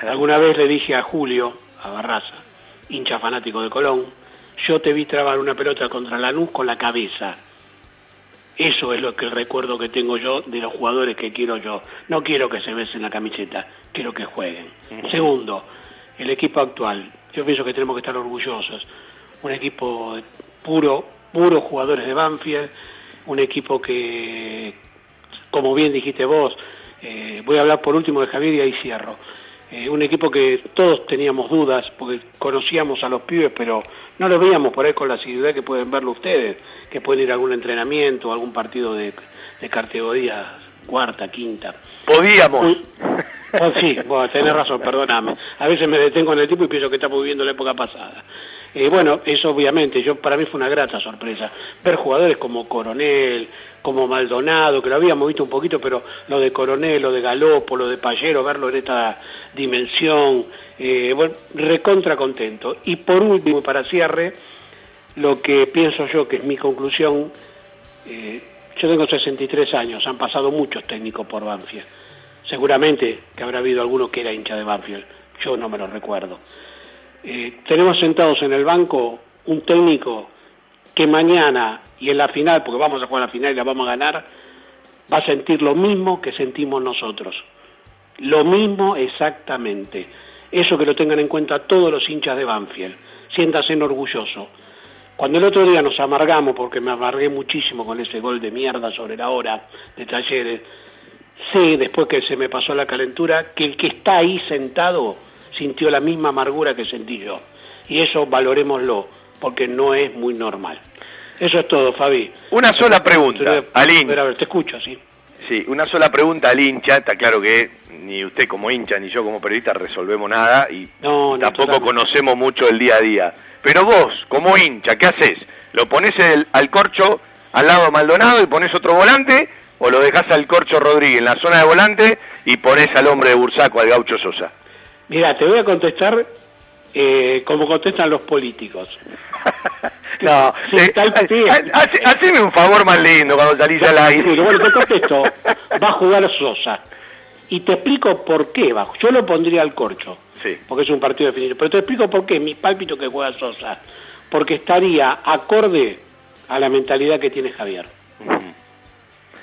Alguna vez le dije a Julio, a Barraza, hincha fanático de Colón, yo te vi trabar una pelota contra Lanús con la cabeza. Eso es lo que el recuerdo que tengo yo de los jugadores que quiero yo. No quiero que se besen la camiseta, quiero que jueguen. Segundo, el equipo actual. Yo pienso que tenemos que estar orgullosos. Un equipo puro, puros jugadores de Banfield, un equipo que, como bien dijiste vos, eh, voy a hablar por último de Javier y ahí cierro. Eh, un equipo que todos teníamos dudas porque conocíamos a los pibes, pero no los veíamos por ahí con la asiduidad que pueden verlo ustedes, que pueden ir a algún entrenamiento, a algún partido de, de categoría cuarta, quinta. Podíamos. Oh, sí, bueno, tenés razón, perdóname. A veces me detengo en el tipo y pienso que estamos viviendo la época pasada. Eh, bueno, eso obviamente, yo para mí fue una grata sorpresa. Ver jugadores como Coronel, como Maldonado, que lo habíamos visto un poquito, pero lo de Coronel, lo de Galopo, lo de Pallero, verlo en esta dimensión, eh, bueno, recontra contento. Y por último, para cierre, lo que pienso yo que es mi conclusión, eh, yo tengo 63 años, han pasado muchos técnicos por Banfield. Seguramente que habrá habido alguno que era hincha de Banfield, yo no me lo recuerdo. Eh, tenemos sentados en el banco un técnico que mañana y en la final, porque vamos a jugar la final y la vamos a ganar, va a sentir lo mismo que sentimos nosotros. Lo mismo exactamente. Eso que lo tengan en cuenta todos los hinchas de Banfield. Siéntanse orgulloso. Cuando el otro día nos amargamos, porque me amargué muchísimo con ese gol de mierda sobre la hora de talleres, sé después que se me pasó la calentura que el que está ahí sentado sintió la misma amargura que sentí yo. Y eso valorémoslo. porque no es muy normal. Eso es todo, Fabi. Una sola pregunta, Alín. A ver, te escucho, sí. Sí, una sola pregunta al hincha. Está claro que ni usted como hincha ni yo como periodista resolvemos nada y No, tampoco conocemos mucho el día a día. Pero vos, como hincha, ¿qué haces? ¿Lo pones el- al corcho al lado de Maldonado y pones otro volante? ¿O lo dejás al corcho Rodríguez en la zona de volante y pones al hombre de Bursaco, al gaucho Sosa? Mira, te voy a contestar eh, como contestan los políticos. No, Sí, eh, ha- haceme un favor más lindo cuando salís al aire. Bueno, te contesto. Va a jugar Sosa. Y te explico por qué va. Yo lo pondría al corcho, Sí. porque es un partido definido. Pero te explico por qué. Mi pálpito que juega Sosa. Porque estaría acorde a la mentalidad que tiene Javier.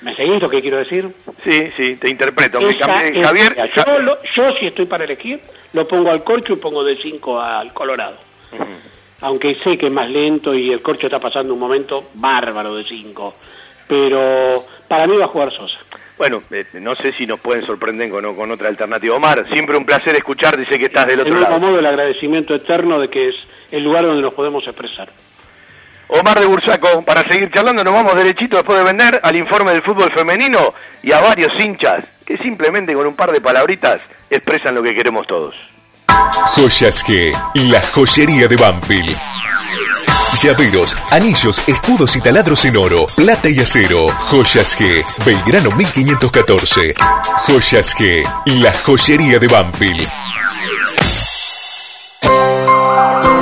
¿Me seguís lo que quiero decir? Sí, sí, te interpreto. Esa Javier, yo, lo- yo, si estoy para elegir, lo pongo al corcho y pongo de 5 al Colorado. Aunque sé que es más lento y el corcho está pasando un momento bárbaro de 5. Pero para mí va a jugar Sosa. Bueno, eh, no sé si nos pueden sorprender con, con otra alternativa. Omar, siempre un placer escuchar, dice que estás del otro lado. modo el agradecimiento eterno de que es el lugar donde nos podemos expresar. Omar de Bursaco, para seguir charlando nos vamos derechito después de vender al informe del fútbol femenino y a varios hinchas que simplemente con un par de palabritas expresan lo que queremos todos. Joyas G, la joyería de Banfield. Llaveros, anillos, escudos y taladros en oro, plata y acero. Joyas G, Belgrano 1514. Joyas G, la joyería de Banfield.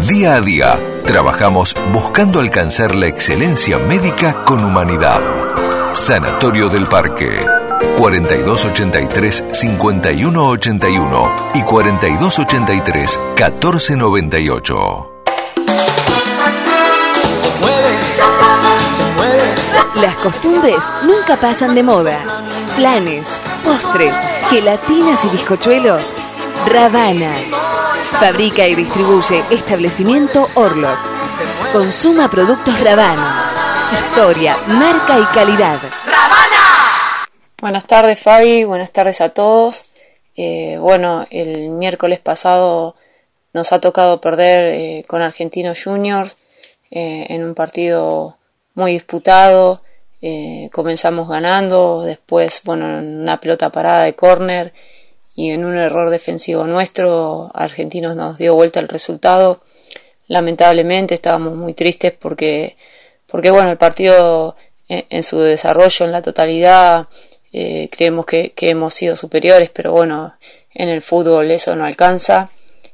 Día a día, trabajamos buscando alcanzar la excelencia médica con humanidad. Sanatorio del Parque. 4283-5181 y 4283-1498. Las costumbres nunca pasan de moda. Planes, postres, gelatinas y bizcochuelos. Ravana. Fabrica y distribuye establecimiento Orlok. Consuma productos Ravana. Historia, marca y calidad. Buenas tardes Fabi, buenas tardes a todos. Eh, bueno, el miércoles pasado nos ha tocado perder eh, con Argentinos Juniors eh, en un partido muy disputado. Eh, comenzamos ganando, después, bueno, en una pelota parada de córner y en un error defensivo nuestro, Argentinos nos dio vuelta el resultado. Lamentablemente estábamos muy tristes porque, porque bueno, el partido en, en su desarrollo, en la totalidad, eh, creemos que, hemos sido superiores, pero bueno, en el fútbol eso no alcanza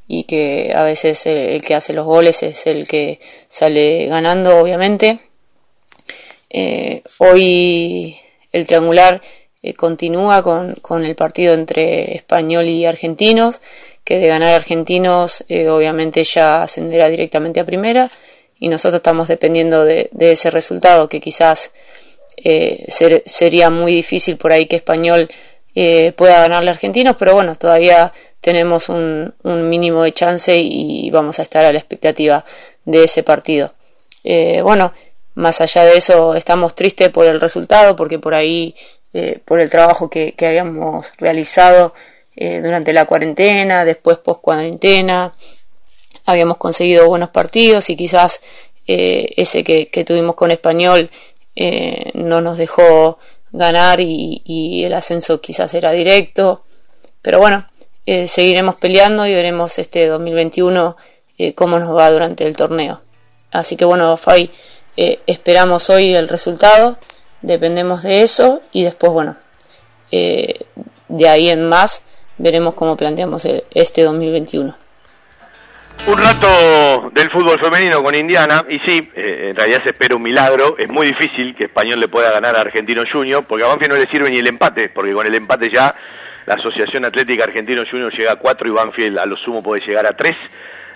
y que a veces el, el que hace los goles es el que sale ganando, obviamente. Eh, hoy el triangular eh, continúa con, con, el partido entre español y argentinos, que de ganar argentinos eh, obviamente ya ascenderá directamente a primera y nosotros estamos dependiendo de, de ese resultado que quizás eh, ser, sería muy difícil por ahí que español pueda ganarle a argentinos, pero bueno, todavía tenemos un, un, mínimo de chance y vamos a estar a la expectativa de ese partido. Bueno, más allá de eso, estamos tristes por el resultado, porque por ahí, eh, por el trabajo que, que habíamos realizado eh, durante la cuarentena, después post cuarentena, habíamos conseguido buenos partidos y quizás eh, ese que, que, tuvimos con español no nos dejó ganar y, y, el ascenso quizás era directo, pero bueno, seguiremos peleando y veremos este 2021 eh, cómo nos va durante el torneo. Así que bueno, Fabi, esperamos hoy el resultado, dependemos de eso y después, bueno, eh, de ahí en más veremos cómo planteamos el, este 2021. Un rato del fútbol femenino con Indiana, y sí, eh, en realidad se espera un milagro, es muy difícil que Español le pueda ganar a Argentino Junior, porque a Banfield no le sirve ni el empate, porque con el empate ya la Asociación Atlética Argentino Junior llega a 4 y Banfield a lo sumo puede llegar a 3.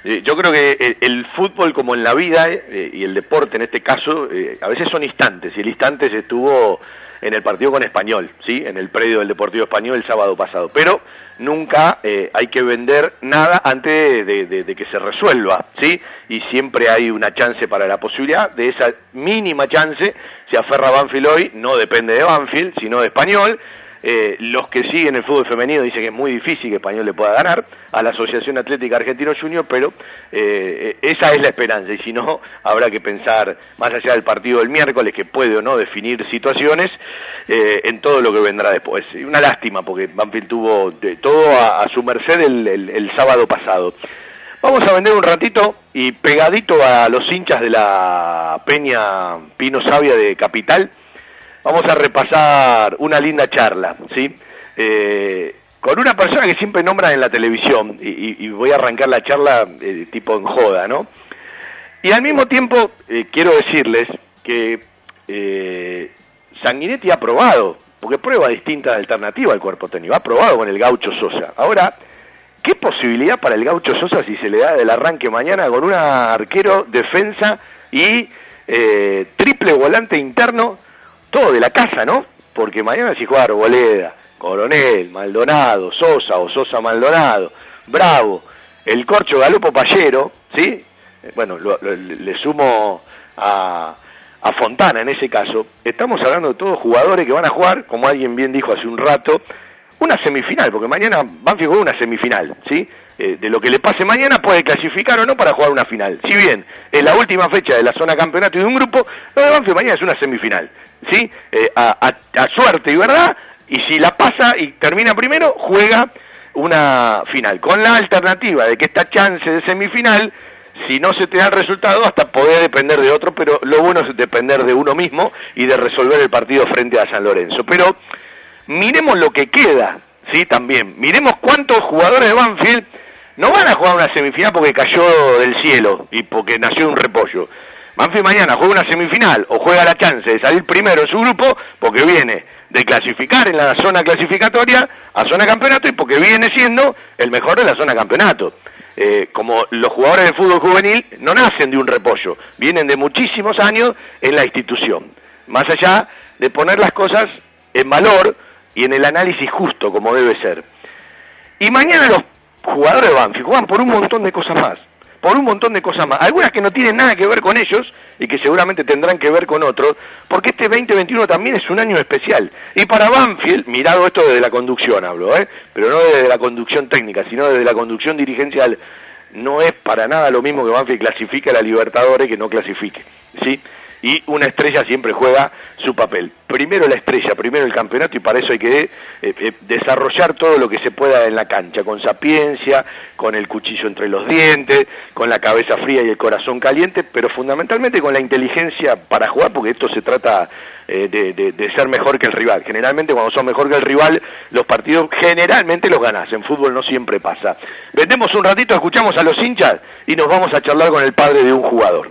Eh, yo creo que el, el fútbol, como en la vida, eh, y el deporte en este caso, eh, a veces son instantes, y el instante se estuvo en el partido con Español, ¿sí? En el predio del Deportivo Español el sábado pasado. Pero nunca eh, hay que vender nada antes de, de- de que se resuelva, ¿sí? Y siempre hay una chance para la posibilidad. De esa mínima chance se aferra Banfield hoy, no depende de Banfield, sino de Español. Eh, los que siguen el fútbol femenino dicen que es muy difícil que Español le pueda ganar a la Asociación Atlética Argentino Junior, pero eh, eh, esa es la esperanza y si no, habrá que pensar más allá del partido del miércoles que puede o no definir situaciones eh, en todo lo que vendrá después. Una lástima porque Banfield tuvo de todo a, su merced el, el- el sábado pasado. Vamos a vender un ratito y pegadito a los hinchas de la Peña Pino Sabia de Capital, vamos a repasar una linda charla, ¿sí? Eh, con una persona que siempre nombran en la televisión, y, voy a arrancar la charla eh, tipo en joda, ¿no? Y al mismo tiempo eh, quiero decirles que eh, Sanguinetti ha probado, porque prueba distintas alternativas al cuerpo técnico, ha probado con el gaucho Sosa. Ahora, ¿qué posibilidad para el gaucho Sosa si se le da del arranque mañana con un arquero, defensa y eh, triple volante interno, todo de la casa, ¿no? Porque mañana si juega Arboleda, Coronel, Maldonado, Sosa o Sosa Maldonado, Bravo, el Corcho Galopo Pallero, ¿sí? Eh, Bueno, lo- le sumo a, a Fontana en ese caso. Estamos hablando de todos jugadores que van a jugar, como alguien bien dijo hace un rato, una semifinal, porque mañana Banfield juega una semifinal, ¿sí? Eh, de lo que le pase mañana puede clasificar o no para jugar una final. Si bien es la última fecha de la zona campeonato y de un grupo, lo de Banfield mañana es una semifinal, ¿sí? Eh, a, a- a suerte y verdad, y si la pasa y termina primero, juega una final, con la alternativa de que esta chance de semifinal, si no se te da el resultado, hasta poder depender de otro, pero lo bueno es depender de uno mismo y de resolver el partido frente a San Lorenzo. Pero miremos lo que queda, ¿sí? También. Miremos cuántos jugadores de Banfield no van a jugar una semifinal porque cayó del cielo y porque nació un repollo. Banfield mañana juega una semifinal o juega la chance de salir primero en su grupo porque viene de clasificar en la zona clasificatoria a zona campeonato y porque viene siendo el mejor de la zona campeonato. Eh, como los jugadores de fútbol juvenil no nacen de un repollo, vienen de muchísimos años en la institución. Más allá de poner las cosas en valor y en el análisis justo como debe ser. Y mañana los jugadores de Banfield juegan por un montón de cosas más, por un montón de cosas más, algunas que no tienen nada que ver con ellos y que seguramente tendrán que ver con otros, porque este 2021 también es un año especial. Y para Banfield, mirado esto desde la conducción hablo, ¿eh? pero no desde la conducción técnica, sino desde la conducción dirigencial, no es para nada lo mismo que Banfield clasifique a la Libertadores que no clasifique, ¿sí? Y una estrella siempre juega su papel. Primero la estrella, primero el campeonato y para eso hay que eh, eh, desarrollar todo lo que se pueda en la cancha, con sapiencia, con el cuchillo entre los dientes, con la cabeza fría y el corazón caliente, pero fundamentalmente con la inteligencia para jugar, porque esto se trata eh, de, de- ser mejor que el rival. Generalmente cuando son mejor que el rival, los partidos generalmente los ganás. En fútbol no siempre pasa. Vendemos un ratito, escuchamos a los hinchas y nos vamos a charlar con el padre de un jugador.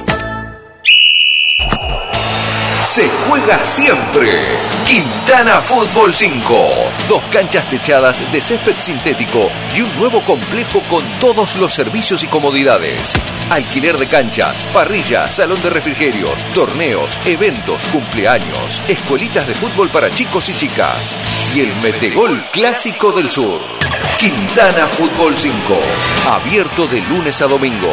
Se juega siempre. Quintana Fútbol 5. Dos canchas techadas de césped sintético y un nuevo complejo con todos los servicios y comodidades. Alquiler de canchas, parrillas, salón de refrigerios, torneos, eventos, cumpleaños, escuelitas de fútbol para chicos y chicas. Y el Metegol Clásico del Sur. Quintana Fútbol 5. Abierto de lunes a domingo.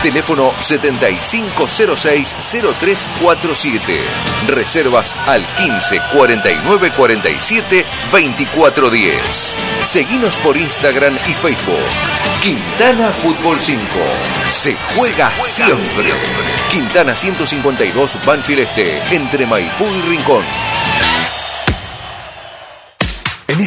Teléfono 7506-0347. Reservas al 15 49 47 24 10. Seguinos por Instagram y Facebook. Quintana Fútbol 5. Se juega siempre. Quintana 152 Banfield Este, entre Maipú y Rincón.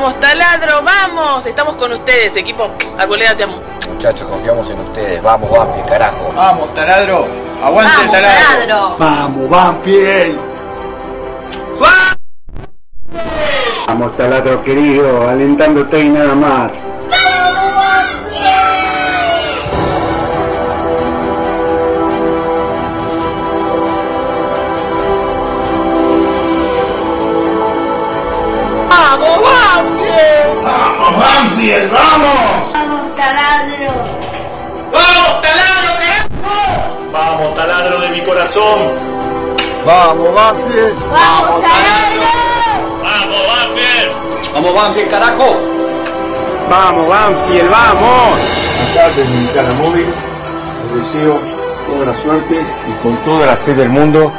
¡Vamos, taladro! ¡Vamos! Estamos con ustedes, equipo. Arboleda, te amo. Muchachos, confiamos en ustedes. Vamos, Banfield, carajo. Vamos, taladro. Aguante el taladro. Vamos, Banfield. Vamos, taladro querido, alentándote y nada más. ¡Vamos, Banfield! ¡Vamos, Banfield! ¡Vamos! ¡Vamos, taladro! ¡Vamos, taladro, carajo! Vamos, taladro de mi corazón. ¡Vamos, Banfield! ¡Vamos, taladro! Vamos, Banfield. ¡Vamos, Banfield, carajo! ¡Vamos, Banfield, vamos! Acá desde mi cara móvil, les deseo toda la suerte y con toda la fe del mundo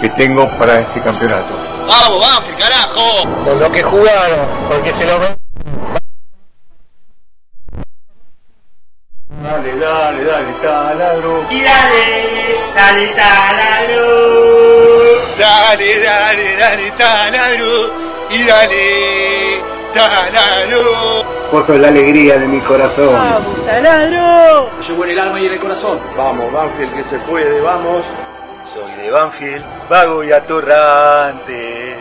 que tengo para este campeonato. ¡Vamos, Banfield, carajo! Con lo que jugaron, porque se lo. Dale, dale, dale, taladro. Y dale, dale, taladro. Dale, dale, dale, taladro. Y dale, taladro. Vos sos la alegría de mi corazón. taladro! Llevo en el alma y en el corazón. Vamos, Banfield, que se puede, vamos. De Banfield, vago y atorrante.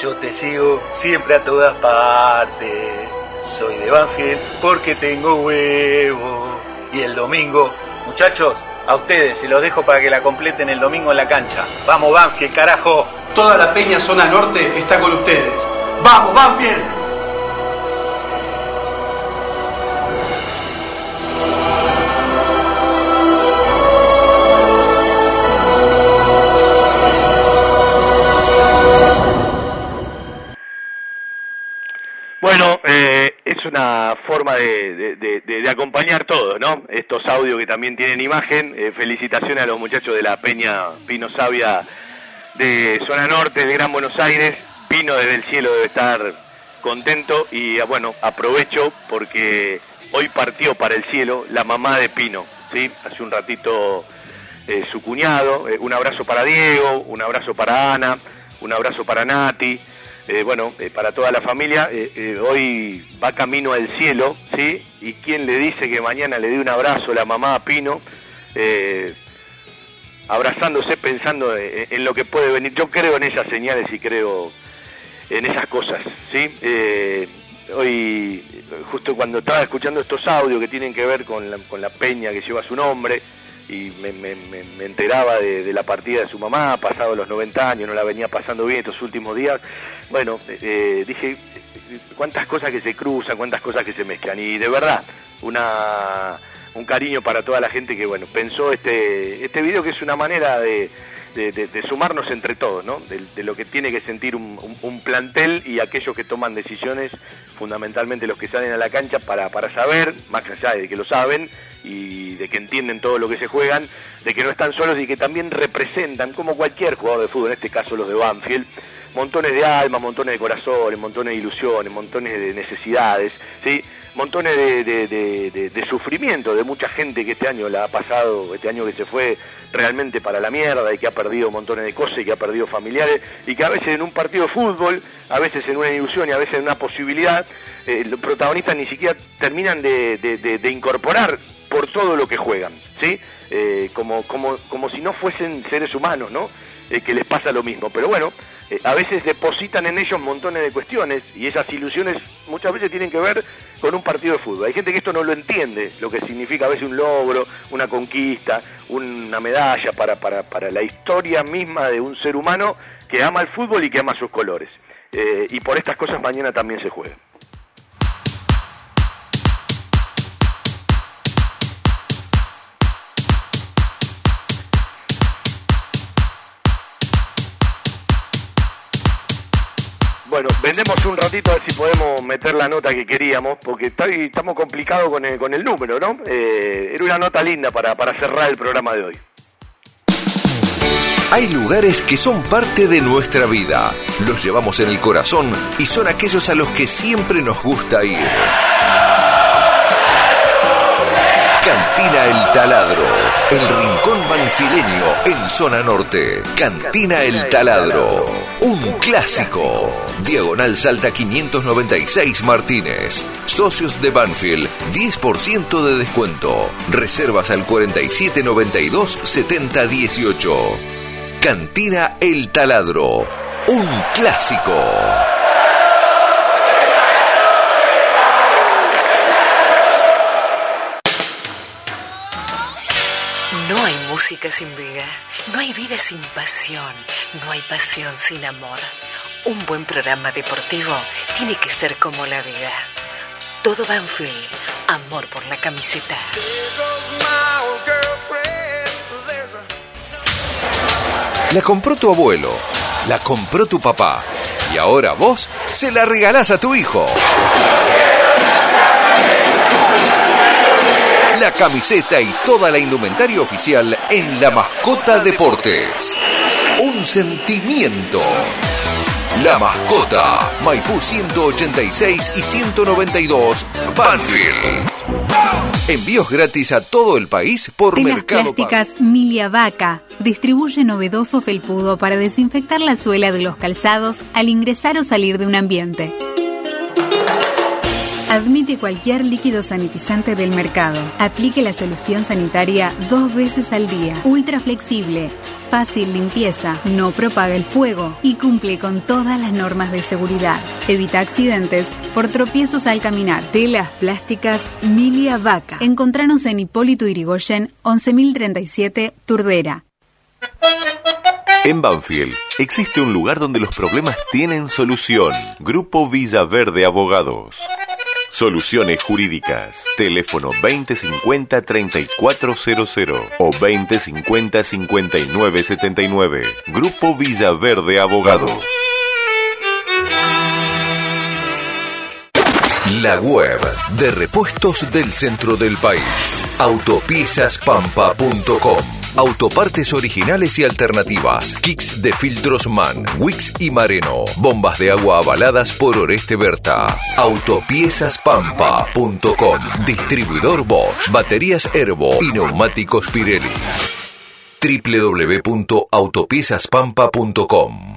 Yo te sigo siempre a todas partes. Soy de Banfield porque tengo huevo. Y el domingo, muchachos, a ustedes se los dejo para que la completen el domingo en la cancha. Vamos, Banfield, carajo. Toda la peña zona norte está con ustedes. ¡Vamos, Banfield! Bueno, eh, es una forma de, acompañar todo, ¿no? Estos audios que también tienen imagen. Eh, felicitaciones a los muchachos de la Peña Pino Sabia de Zona Norte, de Gran Buenos Aires. Pino desde el cielo debe estar contento y ah, bueno, aprovecho porque hoy partió para el cielo la mamá de Pino, ¿sí? Hace un ratito eh, su cuñado. Eh, un abrazo para Diego, un abrazo para Ana, un abrazo para Nati. Eh, bueno, eh, para toda la familia, eh, hoy va camino al cielo, ¿sí? Y quién le dice que mañana le dé un abrazo a la mamá a Pino, abrazándose pensando en lo que puede venir. Yo creo en esas señales y creo en esas cosas, ¿sí? Hoy, justo cuando estaba escuchando estos audios que tienen que ver con con la peña que lleva su nombre, y me, me- me- enteraba de, la partida de su mamá, pasado los 90 años, no la venía pasando bien estos últimos días, bueno, eh, eh, dije, cuántas cosas que se cruzan, cuántas cosas que se mezclan, y de verdad, una un cariño para toda la gente que bueno pensó este este video que es una manera de, de- sumarnos entre todos, ¿no? De, lo que tiene que sentir un plantel y aquellos que toman decisiones, fundamentalmente los que salen a la cancha para, para saber, más allá de que lo saben y de que entienden todo lo que se juegan, de que no están solos y que también representan, como cualquier jugador de fútbol, en este caso los de Banfield, montones de alma, montones de corazones, montones de ilusiones, montones de necesidades, ¿sí? montones de, sufrimiento de mucha gente que este año la ha pasado, este año que se fue realmente para la mierda y que ha perdido montones de cosas y que ha perdido familiares y que a veces en un partido de fútbol, a veces en una ilusión y a veces en una posibilidad, eh, los protagonistas ni siquiera terminan de incorporar por todo lo que juegan, ¿sí? Eh, como, como, como si no fuesen seres humanos, ¿no? Eh, que les pasa lo mismo. Pero bueno, eh, a veces depositan en ellos montones de cuestiones y esas ilusiones muchas veces tienen que ver con un partido de fútbol. Hay gente que esto no lo entiende, lo que significa a veces un logro, una conquista, una medalla para, para, para la historia misma de un ser humano que ama el fútbol y que ama sus colores. Y por estas cosas mañana también se juega. Bueno, vendemos un ratito a ver si podemos meter la nota que queríamos, porque estamos complicados con el, con el número, ¿no? Eh, era una nota linda para, para cerrar el programa de hoy. Hay lugares que son parte de nuestra vida. Los llevamos en el corazón y son aquellos a los que siempre nos gusta ir. Cantina El Taladro, el rincón banfileño en zona norte. Cantina El Taladro, un clásico. Diagonal Salta 596 Martínez. Socios de Banfield, 10% de descuento. Reservas al 4792 7018. Cantina El Taladro, un clásico. Música sin vida, no hay vida sin pasión, no hay pasión sin amor. Un buen programa deportivo tiene que ser como la vida. Todo Banfield, amor por la camiseta. La compró tu abuelo, la compró tu papá y ahora vos se la regalás a tu hijo. La camiseta y toda la indumentaria oficial en La Mascota Deportes. Un sentimiento. La Mascota, Maipú 186 y 192, Banfield. Envíos gratis a todo el país por Telas Mercado Pago. Plásticas Milia Vaca distribuye novedoso felpudo para desinfectar la suela de los calzados al ingresar o salir de un ambiente. Admite cualquier líquido sanitizante del mercado. Aplique la solución sanitaria dos veces al día. Ultra flexible. Fácil limpieza, no propaga el fuego y cumple con todas las normas de seguridad. Evita accidentes por tropiezos al caminar. Telas plásticas Milia Vaca. Encontranos en Hipólito Irigoyen 11037 Turdera. En Banfield existe un lugar donde los problemas tienen solución. Grupo Villaverde Abogados. Soluciones jurídicas. Teléfono 2050-3400 o 2050-5979. Grupo Villaverde Abogados. La web de repuestos del centro del país. Autopiezaspampa.com. Autopartes originales y alternativas. Kicks de filtros MAN, Wix y Mareno. Bombas de agua avaladas por Oreste Berta. Autopiezaspampa.com. Distribuidor Bosch. Baterías Herbo y neumáticos Pirelli. www.autopiezaspampa.com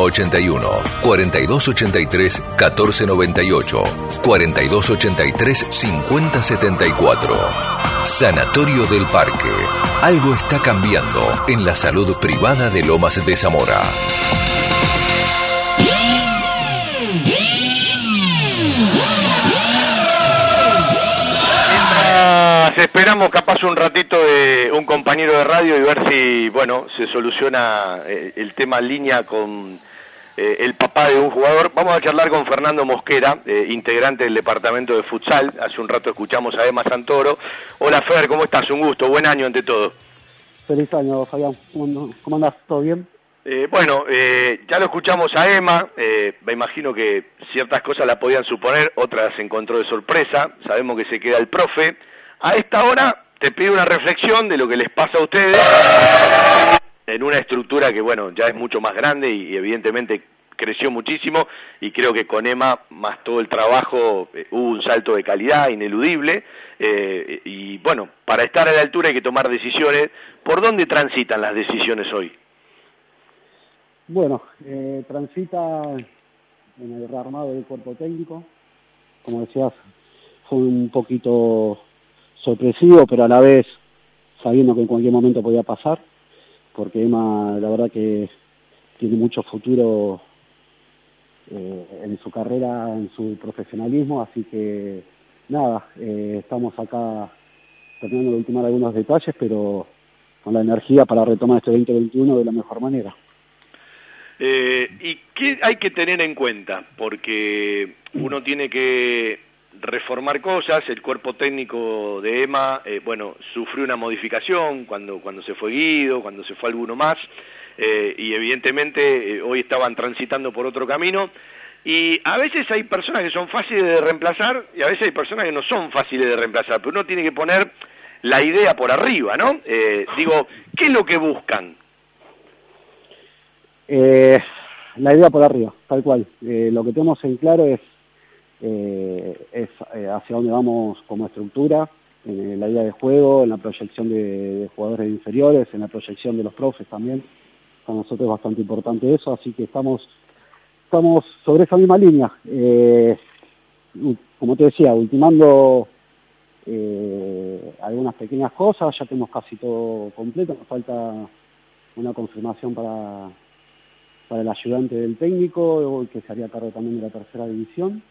4283-5181, 4283-1498, 4283-5074. Sanatorio del Parque. Algo está cambiando en la salud privada de Lomas de Zamora. Esperamos capaz un ratito un compañero de radio y ver si, bueno, se soluciona eh, el tema línea con eh, el papá de un jugador. Vamos a charlar con Fernando Mosquera, eh, integrante del departamento de futsal. Hace un rato escuchamos a Emma Santoro. Hola Fer, ¿cómo estás? Un gusto, buen año ante todo. Feliz año, Fabián. ¿Cómo, andás? ¿Todo bien? Eh, bueno, eh, ya lo escuchamos a Emma, eh, me imagino que ciertas cosas la podían suponer, otras se encontró de sorpresa, sabemos que se queda el profe, A esta hora te pido una reflexión de lo que les pasa a ustedes en una estructura que, bueno, ya es mucho más grande y, evidentemente creció muchísimo y creo que con Emma, más todo el trabajo, eh, hubo un salto de calidad ineludible. Eh, y bueno, para estar a la altura hay que tomar decisiones. ¿Por dónde transitan las decisiones hoy? Bueno, eh, transita en el rearmado del cuerpo técnico. Como decías, fue un poquito sorpresivo, pero a la vez sabiendo que en cualquier momento podía pasar, porque Emma la verdad que tiene mucho futuro eh, en su carrera, en su profesionalismo, así que nada, eh, estamos acá terminando de ultimar algunos detalles, pero con la energía para retomar este 2021 de la mejor manera. Eh, ¿Y qué hay que tener en cuenta? Porque uno tiene que reformar cosas, el cuerpo técnico de EMA, eh, bueno, sufrió una modificación cuando, cuando se fue Guido, cuando se fue alguno más, eh, y evidentemente eh, hoy estaban transitando por otro camino, y a veces hay personas que son fáciles de reemplazar y a veces hay personas que no son fáciles de reemplazar, pero uno tiene que poner la idea por arriba, ¿no? digo, ¿qué es lo que buscan? la idea por arriba, tal cual. lo que tenemos en claro es eh, es eh, hacia dónde vamos como estructura, en la idea de juego, en la proyección de, jugadores inferiores, en la proyección de los profes también. Para nosotros es bastante importante eso, así que estamos, estamos sobre esa misma línea. Eh, como te decía, ultimando algunas pequeñas cosas, ya tenemos casi todo completo, nos falta una confirmación para, para el ayudante del técnico, que se haría cargo también de la tercera división.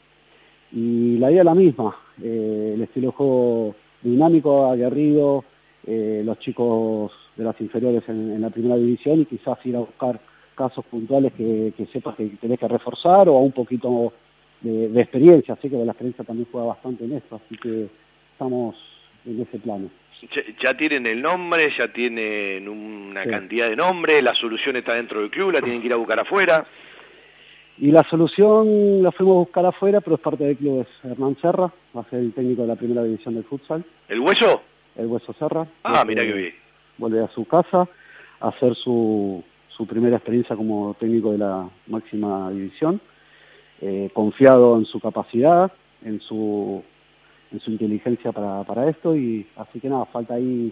Y la idea es la misma, eh, el estilo de juego dinámico, aguerrido, eh, los chicos de las inferiores en, la primera división y quizás ir a buscar casos puntuales que, sepas que tenés que reforzar o un poquito de, experiencia, así que la experiencia también juega bastante en esto, así que estamos en ese plano. Ya, tienen el nombre, ya tienen una cantidad de nombres, la solución está dentro del club, la tienen que ir a buscar afuera. Y la solución la fuimos a buscar afuera, pero es parte del club, es Hernán Serra, va a ser el técnico de la primera división del futsal. ¿El Hueso? El Hueso Serra. Ah, mira qué bien. Vuelve a su casa a hacer su, su primera experiencia como técnico de la máxima división, eh, confiado en su capacidad, en su, en su inteligencia para, para esto, y así que nada, falta ahí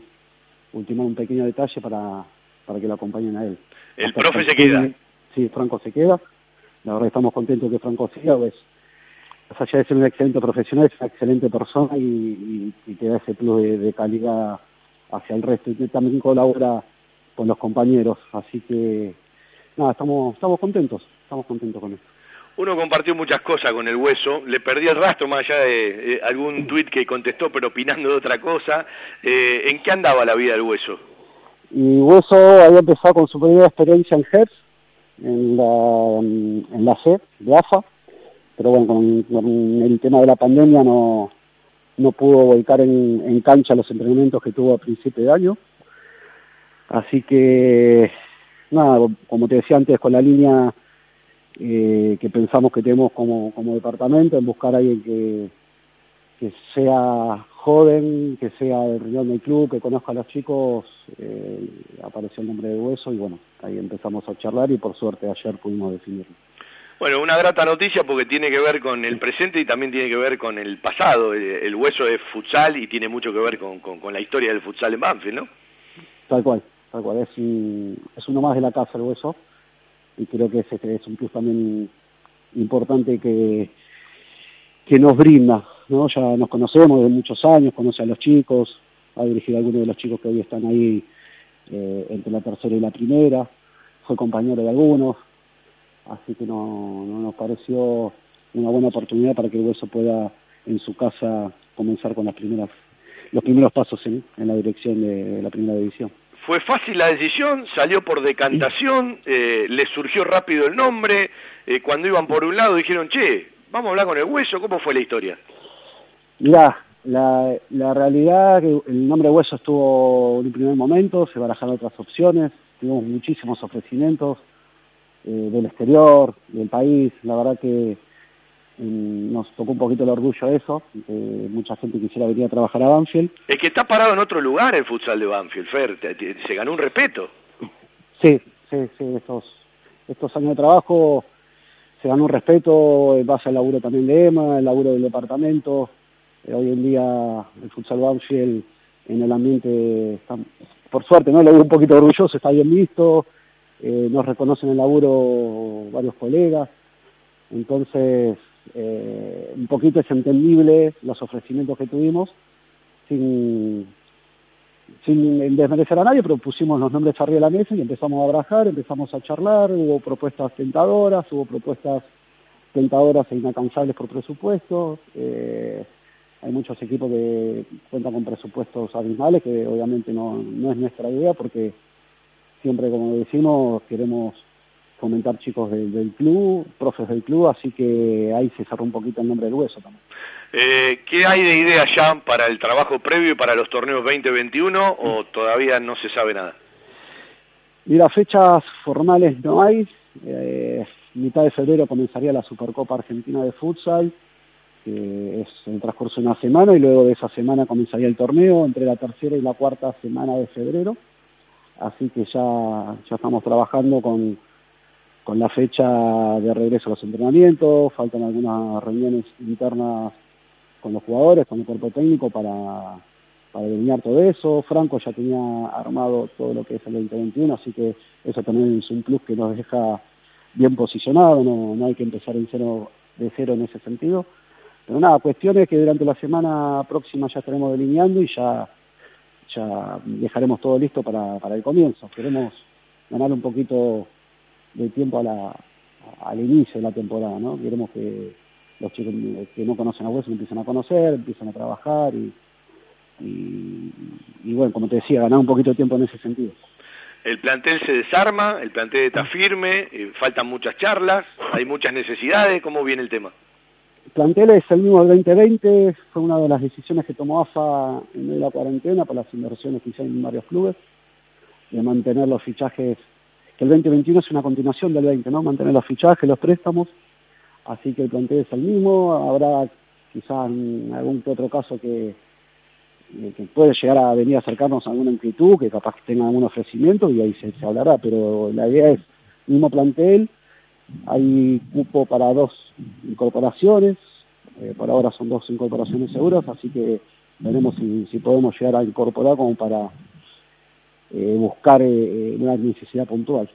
ultimar un pequeño detalle para, para que lo acompañen a él. ¿El profe se queda? Sí, Franco se queda la verdad estamos contentos que Franco siga, pues, más allá de ser un excelente profesional, es una excelente persona y, y, te da ese plus de, calidad hacia el resto. Y también colabora con los compañeros, así que nada, estamos, estamos contentos, estamos contentos con eso. Uno compartió muchas cosas con el hueso, le perdí el rastro más allá de algún tuit que contestó, pero opinando de otra cosa. Eh, ¿En qué andaba la vida del hueso? Y Hueso había empezado con su primera experiencia en Hertz, en la, en la SED de AFA, pero bueno, con, el tema de la pandemia no, no pudo volcar en, en, cancha los entrenamientos que tuvo a principio de año. Así que, nada, como te decía antes, con la línea eh, que pensamos que tenemos como, como departamento, en buscar a alguien que, que sea joven, que sea el riñón del club, que conozca a los chicos, eh, apareció el nombre de Hueso y bueno, ahí empezamos a charlar y por suerte ayer pudimos definirlo. Bueno, una grata noticia porque tiene que ver con el presente y también tiene que ver con el pasado. El, Hueso es futsal y tiene mucho que ver con, con, la historia del futsal en Banfield, ¿no? Tal cual, tal cual. Es, es uno más de la casa el Hueso y creo que ese es un plus también importante que, que nos brinda ¿no? Ya nos conocemos de muchos años, conoce a los chicos, ha dirigido a algunos de los chicos que hoy están ahí eh, entre la tercera y la primera, fue compañero de algunos, así que no, nos pareció una buena oportunidad para que el Hueso pueda en su casa comenzar con las primeras, los primeros pasos en, la dirección de, la primera división. ¿Fue fácil la decisión? ¿Salió por decantación? Eh, ¿Le surgió rápido el nombre? Eh, cuando iban por un lado dijeron, che, vamos a hablar con el hueso, ¿cómo fue la historia? Mirá, la, la realidad que el nombre Hueso estuvo en un primer momento, se barajaron otras opciones, tuvimos muchísimos ofrecimientos eh, del exterior, del país, la verdad que mm, nos tocó un poquito el orgullo de eso, mucha gente quisiera venir a trabajar a Banfield. Es que está parado en otro lugar el futsal de Banfield, Fer, te- te- se ganó un respeto. Sí, sí, sí, estos, estos años de trabajo se ganó un respeto en base al laburo también de EMA, el laburo del departamento. Eh, hoy en día el futsal Banfield en el ambiente, está, por suerte, ¿no? Lo veo un poquito orgulloso, está bien visto, eh, nos reconocen el laburo varios colegas. Entonces, eh, un poquito es entendible los ofrecimientos que tuvimos, sin, sin desmerecer a nadie, pero pusimos los nombres arriba de la mesa y empezamos a abrajar, empezamos a charlar, hubo propuestas tentadoras, hubo propuestas tentadoras e inalcanzables por presupuesto. eh, hay muchos equipos que cuentan con presupuestos abismales, que obviamente no, no es nuestra idea, porque siempre, como decimos, queremos fomentar chicos del, del club, profes del club, así que ahí se cerró un poquito el nombre del hueso también. Eh, ¿Qué hay de idea ya para el trabajo previo y para los torneos 2021 o todavía no se sabe nada? Mira, fechas formales no hay. Eh, mitad de febrero comenzaría la Supercopa Argentina de Futsal, que es el transcurso de una semana, y luego de esa semana comenzaría el torneo entre la tercera y la cuarta semana de febrero. Así que ya, ya estamos trabajando con, con la fecha de regreso a los entrenamientos, faltan algunas reuniones internas con los jugadores, con el cuerpo técnico para, para delinear todo eso. Franco ya tenía armado todo lo que es el 2021, así que eso también es un plus que nos deja bien posicionado, no, hay que empezar en cero, de cero en ese sentido. Pero nada, cuestión es que durante la semana próxima ya estaremos delineando y ya, ya dejaremos todo listo para, para el comienzo. Queremos ganar un poquito de tiempo a la, al inicio de la temporada, ¿no? Queremos que los chicos que no conocen a Hueso empiecen a conocer, empiecen a trabajar y, y, y bueno, como te decía, ganar un poquito de tiempo en ese sentido. El plantel se desarma, el plantel está firme, eh, faltan muchas charlas, hay muchas necesidades, ¿cómo viene el tema? El plantel es el mismo del 2020, fue una de las decisiones que tomó AFA en medio de la cuarentena por las inversiones que hicieron en varios clubes, de mantener los fichajes, que el 2021 es una continuación del 20, ¿no? Mantener los fichajes, los préstamos, así que el plantel es el mismo, habrá quizás algún otro caso que, eh, que puede llegar a venir a acercarnos a alguna inquietud, que capaz que tenga algún ofrecimiento y ahí se, se hablará, pero la idea es mismo plantel, hay cupo para dos incorporaciones, eh, por ahora son dos incorporaciones seguras, así que veremos si, si podemos llegar a incorporar como para eh, buscar una necesidad puntual.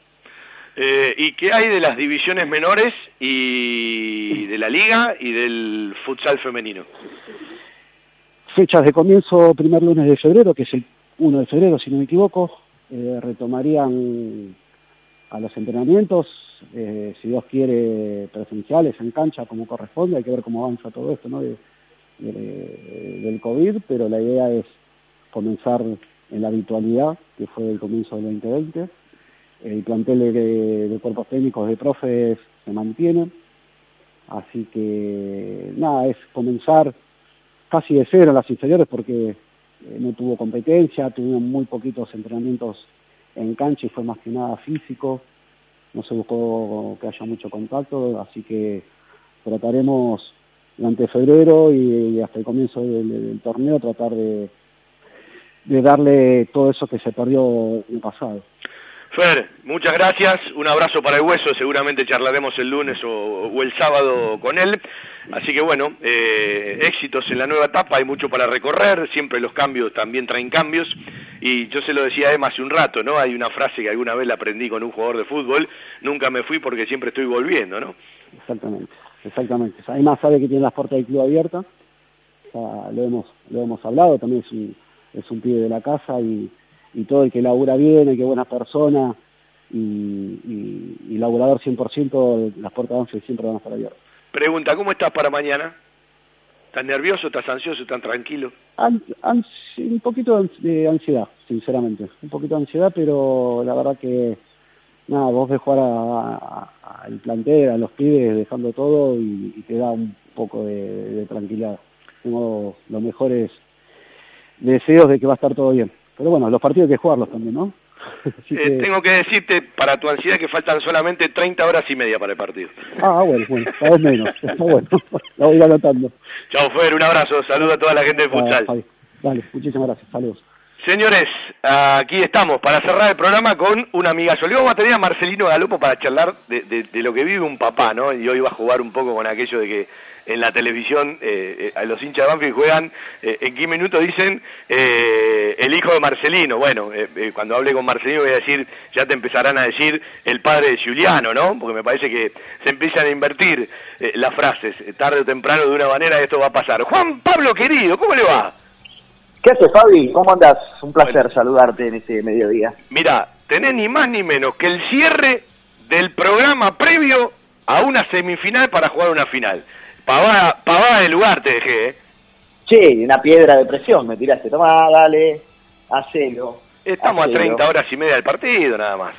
Eh, ¿Y qué hay de las divisiones menores y de la liga y del futsal femenino? Fechas de comienzo primer lunes de febrero, que es el 1 de febrero, si no me equivoco, eh, retomarían a los entrenamientos, eh, si Dios quiere, presenciales, en cancha, como corresponde, hay que ver cómo avanza todo esto, ¿no? De, de- del COVID, pero la idea es comenzar en la habitualidad, que fue el comienzo del 2020. El plantel de, cuerpos técnicos de profes se mantiene, así que nada, es comenzar casi de cero en las inferiores porque eh, no tuvo competencia, tuvieron muy poquitos entrenamientos en cancha y fue más que nada físico, no se buscó que haya mucho contacto, así que trataremos durante febrero y, hasta el comienzo del, torneo tratar de, darle todo eso que se perdió el pasado. Fer, muchas gracias, un abrazo para el hueso, seguramente charlaremos el lunes o, o el sábado con él. Así que bueno, eh, éxitos en la nueva etapa, hay mucho para recorrer, siempre los cambios también traen cambios. Y yo se lo decía a Emma hace un rato, ¿no? Hay una frase que alguna vez la aprendí con un jugador de fútbol, nunca me fui porque siempre estoy volviendo, ¿no? Exactamente, exactamente. Además sabe que tiene las puertas del club abiertas, ya lo hemos, lo hemos hablado, también es un, es un pibe de la casa y, y todo el que labura bien, el que es buena persona y, y, y laburador 100%, las puertas de siempre van a estar abiertas. Pregunta, ¿cómo estás para mañana? ¿Estás nervioso, estás ansioso, estás tranquilo? An- un poquito de ans- de ansiedad, sinceramente, un poquito de ansiedad, pero la verdad que nada, vos ves jugar al plantel, a los pibes, dejando todo y, y te da un poco de, de tranquilidad. Tengo los mejores deseos de que va a estar todo bien. Pero bueno, los partidos hay que jugarlos también, ¿no? Eh, tengo que decirte, para tu ansiedad, que faltan solamente 30 horas y media para el partido. Ah, bueno, bueno, cada vez menos. Está bueno, la voy anotando. Chao, Fer, un abrazo, saludo a toda la gente de Ah, futsal. Javi. Dale, muchísimas gracias, saludos. Señores, aquí estamos para cerrar el programa con un amigazo. Le vamos a tener a Marcelino Galopo para charlar de, de- de lo que vive un papá, ¿no? Y hoy va a jugar un poco con aquello de que en la televisión eh, eh, a los hinchas de Banfield juegan, eh, en qué minuto dicen eh, el hijo de Marcelino. Bueno, eh, cuando hable con Marcelino voy a decir, ya te empezarán a decir el padre de Giuliano, ¿no? Porque me parece que se empiezan a invertir eh, las frases, tarde o temprano de una manera esto va a pasar. Juan Pablo querido, ¿cómo le va? ¿Qué haces, Fabi? ¿Cómo andas? Un placer saludarte en este mediodía. Mira, tenés ni más ni menos que el cierre del programa previo a una semifinal para jugar una final. Pavada, pavada de lugar te dejé, ¿eh? Che, una piedra de presión me tiraste. Tomá, dale, hacelo. Estamos hacelo. a 30 horas y media del partido, nada más.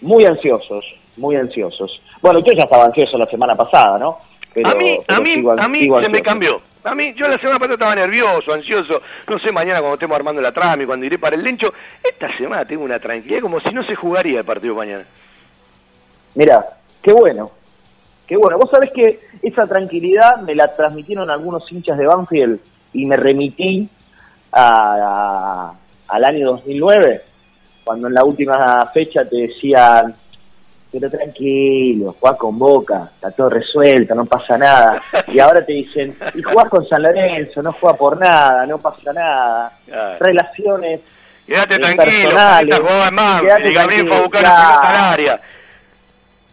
Muy ansiosos, muy ansiosos. Bueno, yo ya estaba ansioso la semana pasada, ¿no? Pero, a mí, pero a mí, sigo- a mí se me cambió. A mí, yo la semana pasada estaba nervioso, ansioso. No sé, mañana cuando estemos armando la trama y cuando iré para el lencho. Esta semana tengo una tranquilidad como si no se jugaría el partido mañana. Mira, qué bueno. Qué bueno. Vos sabés que esa tranquilidad me la transmitieron algunos hinchas de Banfield y me remití a- a- al año 2009, cuando en la última fecha te decían, pero tranquilo, jugás con Boca, está todo resuelto, no pasa nada. Y ahora te dicen, y jugás con San Lorenzo, no juega por nada, no pasa nada. Claro. Relaciones Quédate eh, tranquilo, jugaba más, y Gabriel fue a buscar la pelota área.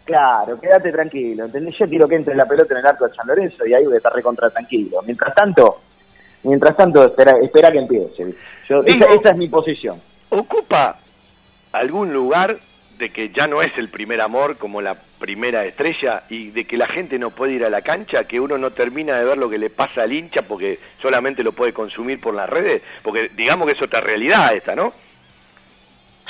Claro, quédate tranquilo, ¿entendés? Yo quiero que entre la pelota en el arco de San Lorenzo y ahí voy a estar recontra tranquilo. Mientras tanto, mientras tanto, espera, espera que empiece. Yo, esa es mi posición. ¿Ocupa algún lugar de que ya no es el primer amor como la primera estrella y de que la gente no puede ir a la cancha, que uno no termina de ver lo que le pasa al hincha porque solamente lo puede consumir por las redes? Porque digamos que es otra realidad esta, ¿no?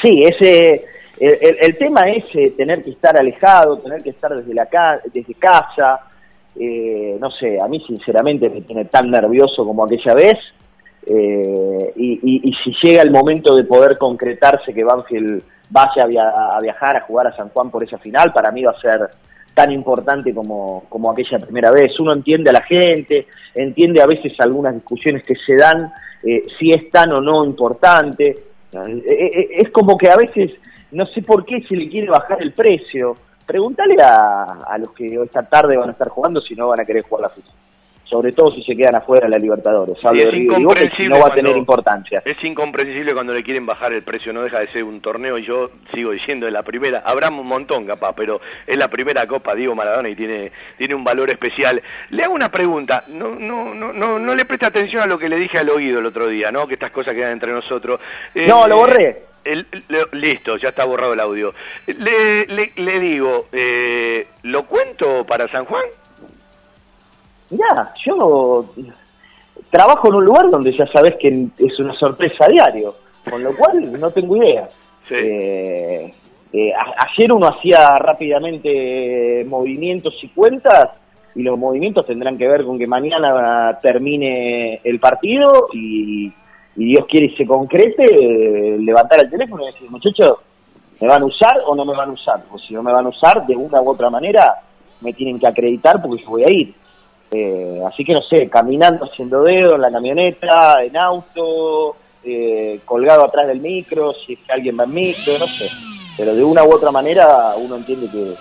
Sí, ese, el, el- tema es eh, tener que estar alejado, tener que estar desde, la ca- desde casa. eh, no sé, a mí sinceramente me tiene tan nervioso como aquella vez. eh, y, y- y si llega el momento de poder concretarse que Banfield vaya a, via- a viajar a jugar a San Juan por esa final, para mí va a ser tan importante como, como aquella primera vez. Uno entiende a la gente, entiende a veces algunas discusiones que se dan, eh, si es tan o no importante. Es como que a veces no sé por qué se le quiere bajar el precio. Pregúntale a, a los que esta tarde van a estar jugando si no van a querer jugar la FIFA. Sobre todo si se quedan afuera de la Libertadores. Hablo Y de es River incomprensible no va a tener importancia. Es incomprensible cuando le quieren bajar el precio, no deja de ser un torneo y yo sigo diciendo de la primera, habrá un montón capaz, pero es la primera Copa Diego Maradona y tiene, tiene un valor especial. Le hago una pregunta, no, no, no, no, no le presta atención a lo que le dije al oído el otro día, ¿no? Que estas cosas quedan entre nosotros. Eh, No, lo borré. El- le- listo, ya está borrado el audio. Le, le, le digo, eh, ¿lo cuento para San Juan? Mirá, yo trabajo en un lugar donde ya sabes que es una sorpresa diario, con lo cual no tengo idea. Eh, eh, a- ayer uno hacía rápidamente movimientos y cuentas y los movimientos tendrán que ver con que mañana termine el partido y, y Dios quiere y se concrete, eh, levantar el teléfono y decir, muchachos, ¿me van a usar o no me van a usar? O si no me van a usar, de una u otra manera, me tienen que acreditar porque yo voy a ir. Eh, así que no sé, caminando haciendo dedo en la camioneta, en auto, eh, colgado atrás del micro, si es que alguien va en micro, no sé. Pero de una u otra manera uno entiende que,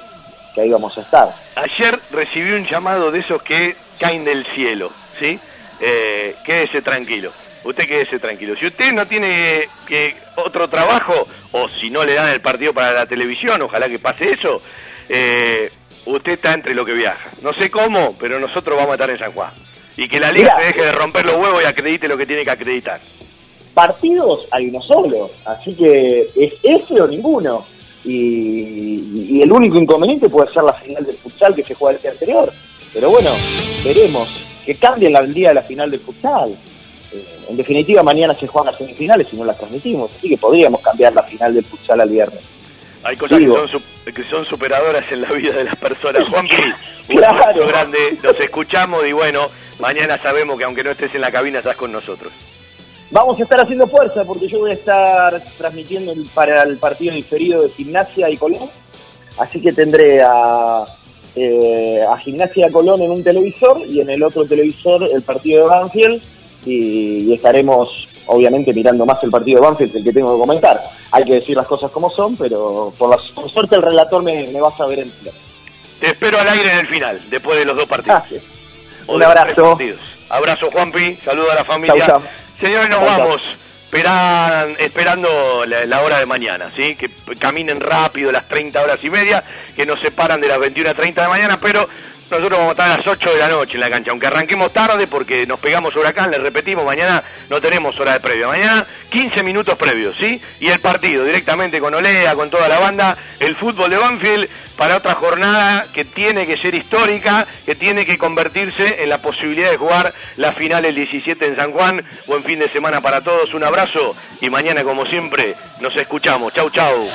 que ahí vamos a estar. Ayer recibí un llamado de esos que caen del cielo, ¿sí? Eh, quédese tranquilo, usted quédese tranquilo. Si usted no tiene que otro trabajo, o si no le dan el partido para la televisión, ojalá que pase eso, eh, usted está entre lo que viaja. No sé cómo, pero nosotros vamos a estar en San Juan. Y que la liga Mirá. se deje de romper los huevos y acredite lo que tiene que acreditar. Partidos hay uno solo, así que es ese o ninguno. Y, y el único inconveniente puede ser la final del futsal que se juega el día anterior. Pero bueno, veremos. Que cambien la el día de la final del futsal. En definitiva, mañana se juegan las semifinales y no las transmitimos. Así que podríamos cambiar la final del futsal al viernes. Hay cosas que son, que son superadoras en la vida de las personas. Juanpi, un Claro. grande, nos escuchamos y bueno, mañana sabemos que aunque no estés en la cabina estás con nosotros. Vamos a estar haciendo fuerza porque yo voy a estar transmitiendo para el partido diferido de Gimnasia y Colón. Así que tendré a, eh, a Gimnasia Colón en un televisor y en el otro televisor el partido de Banfield. Y, estaremos, obviamente, mirando más el partido de Banfield el que tengo que comentar. Hay que decir las cosas como son, pero por, la, suerte el relator me, va a saber entender. Te espero al aire en el final, después de los dos partidos. Un abrazo. Abrazo, Juanpi. Saludo a la familia. Señores, nos vamos. Esperan, esperando la, hora de mañana, ¿sí? Que caminen rápido las 30 horas y media, que nos separan de las 21 a 30 de mañana, pero nosotros vamos a estar a las 8 de la noche en la cancha, aunque arranquemos tarde porque nos pegamos huracán, les repetimos, mañana no tenemos hora de previa, mañana 15 minutos previos, ¿sí? Y el partido directamente con Olea, con toda la banda, el fútbol de Banfield para otra jornada que tiene que ser histórica, que tiene que convertirse en la posibilidad de jugar la final el 17 en San Juan. Buen fin de semana para todos, un abrazo y mañana como siempre nos escuchamos. Chau, chau.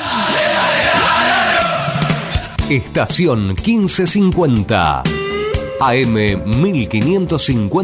Estación 1550. AM 1550.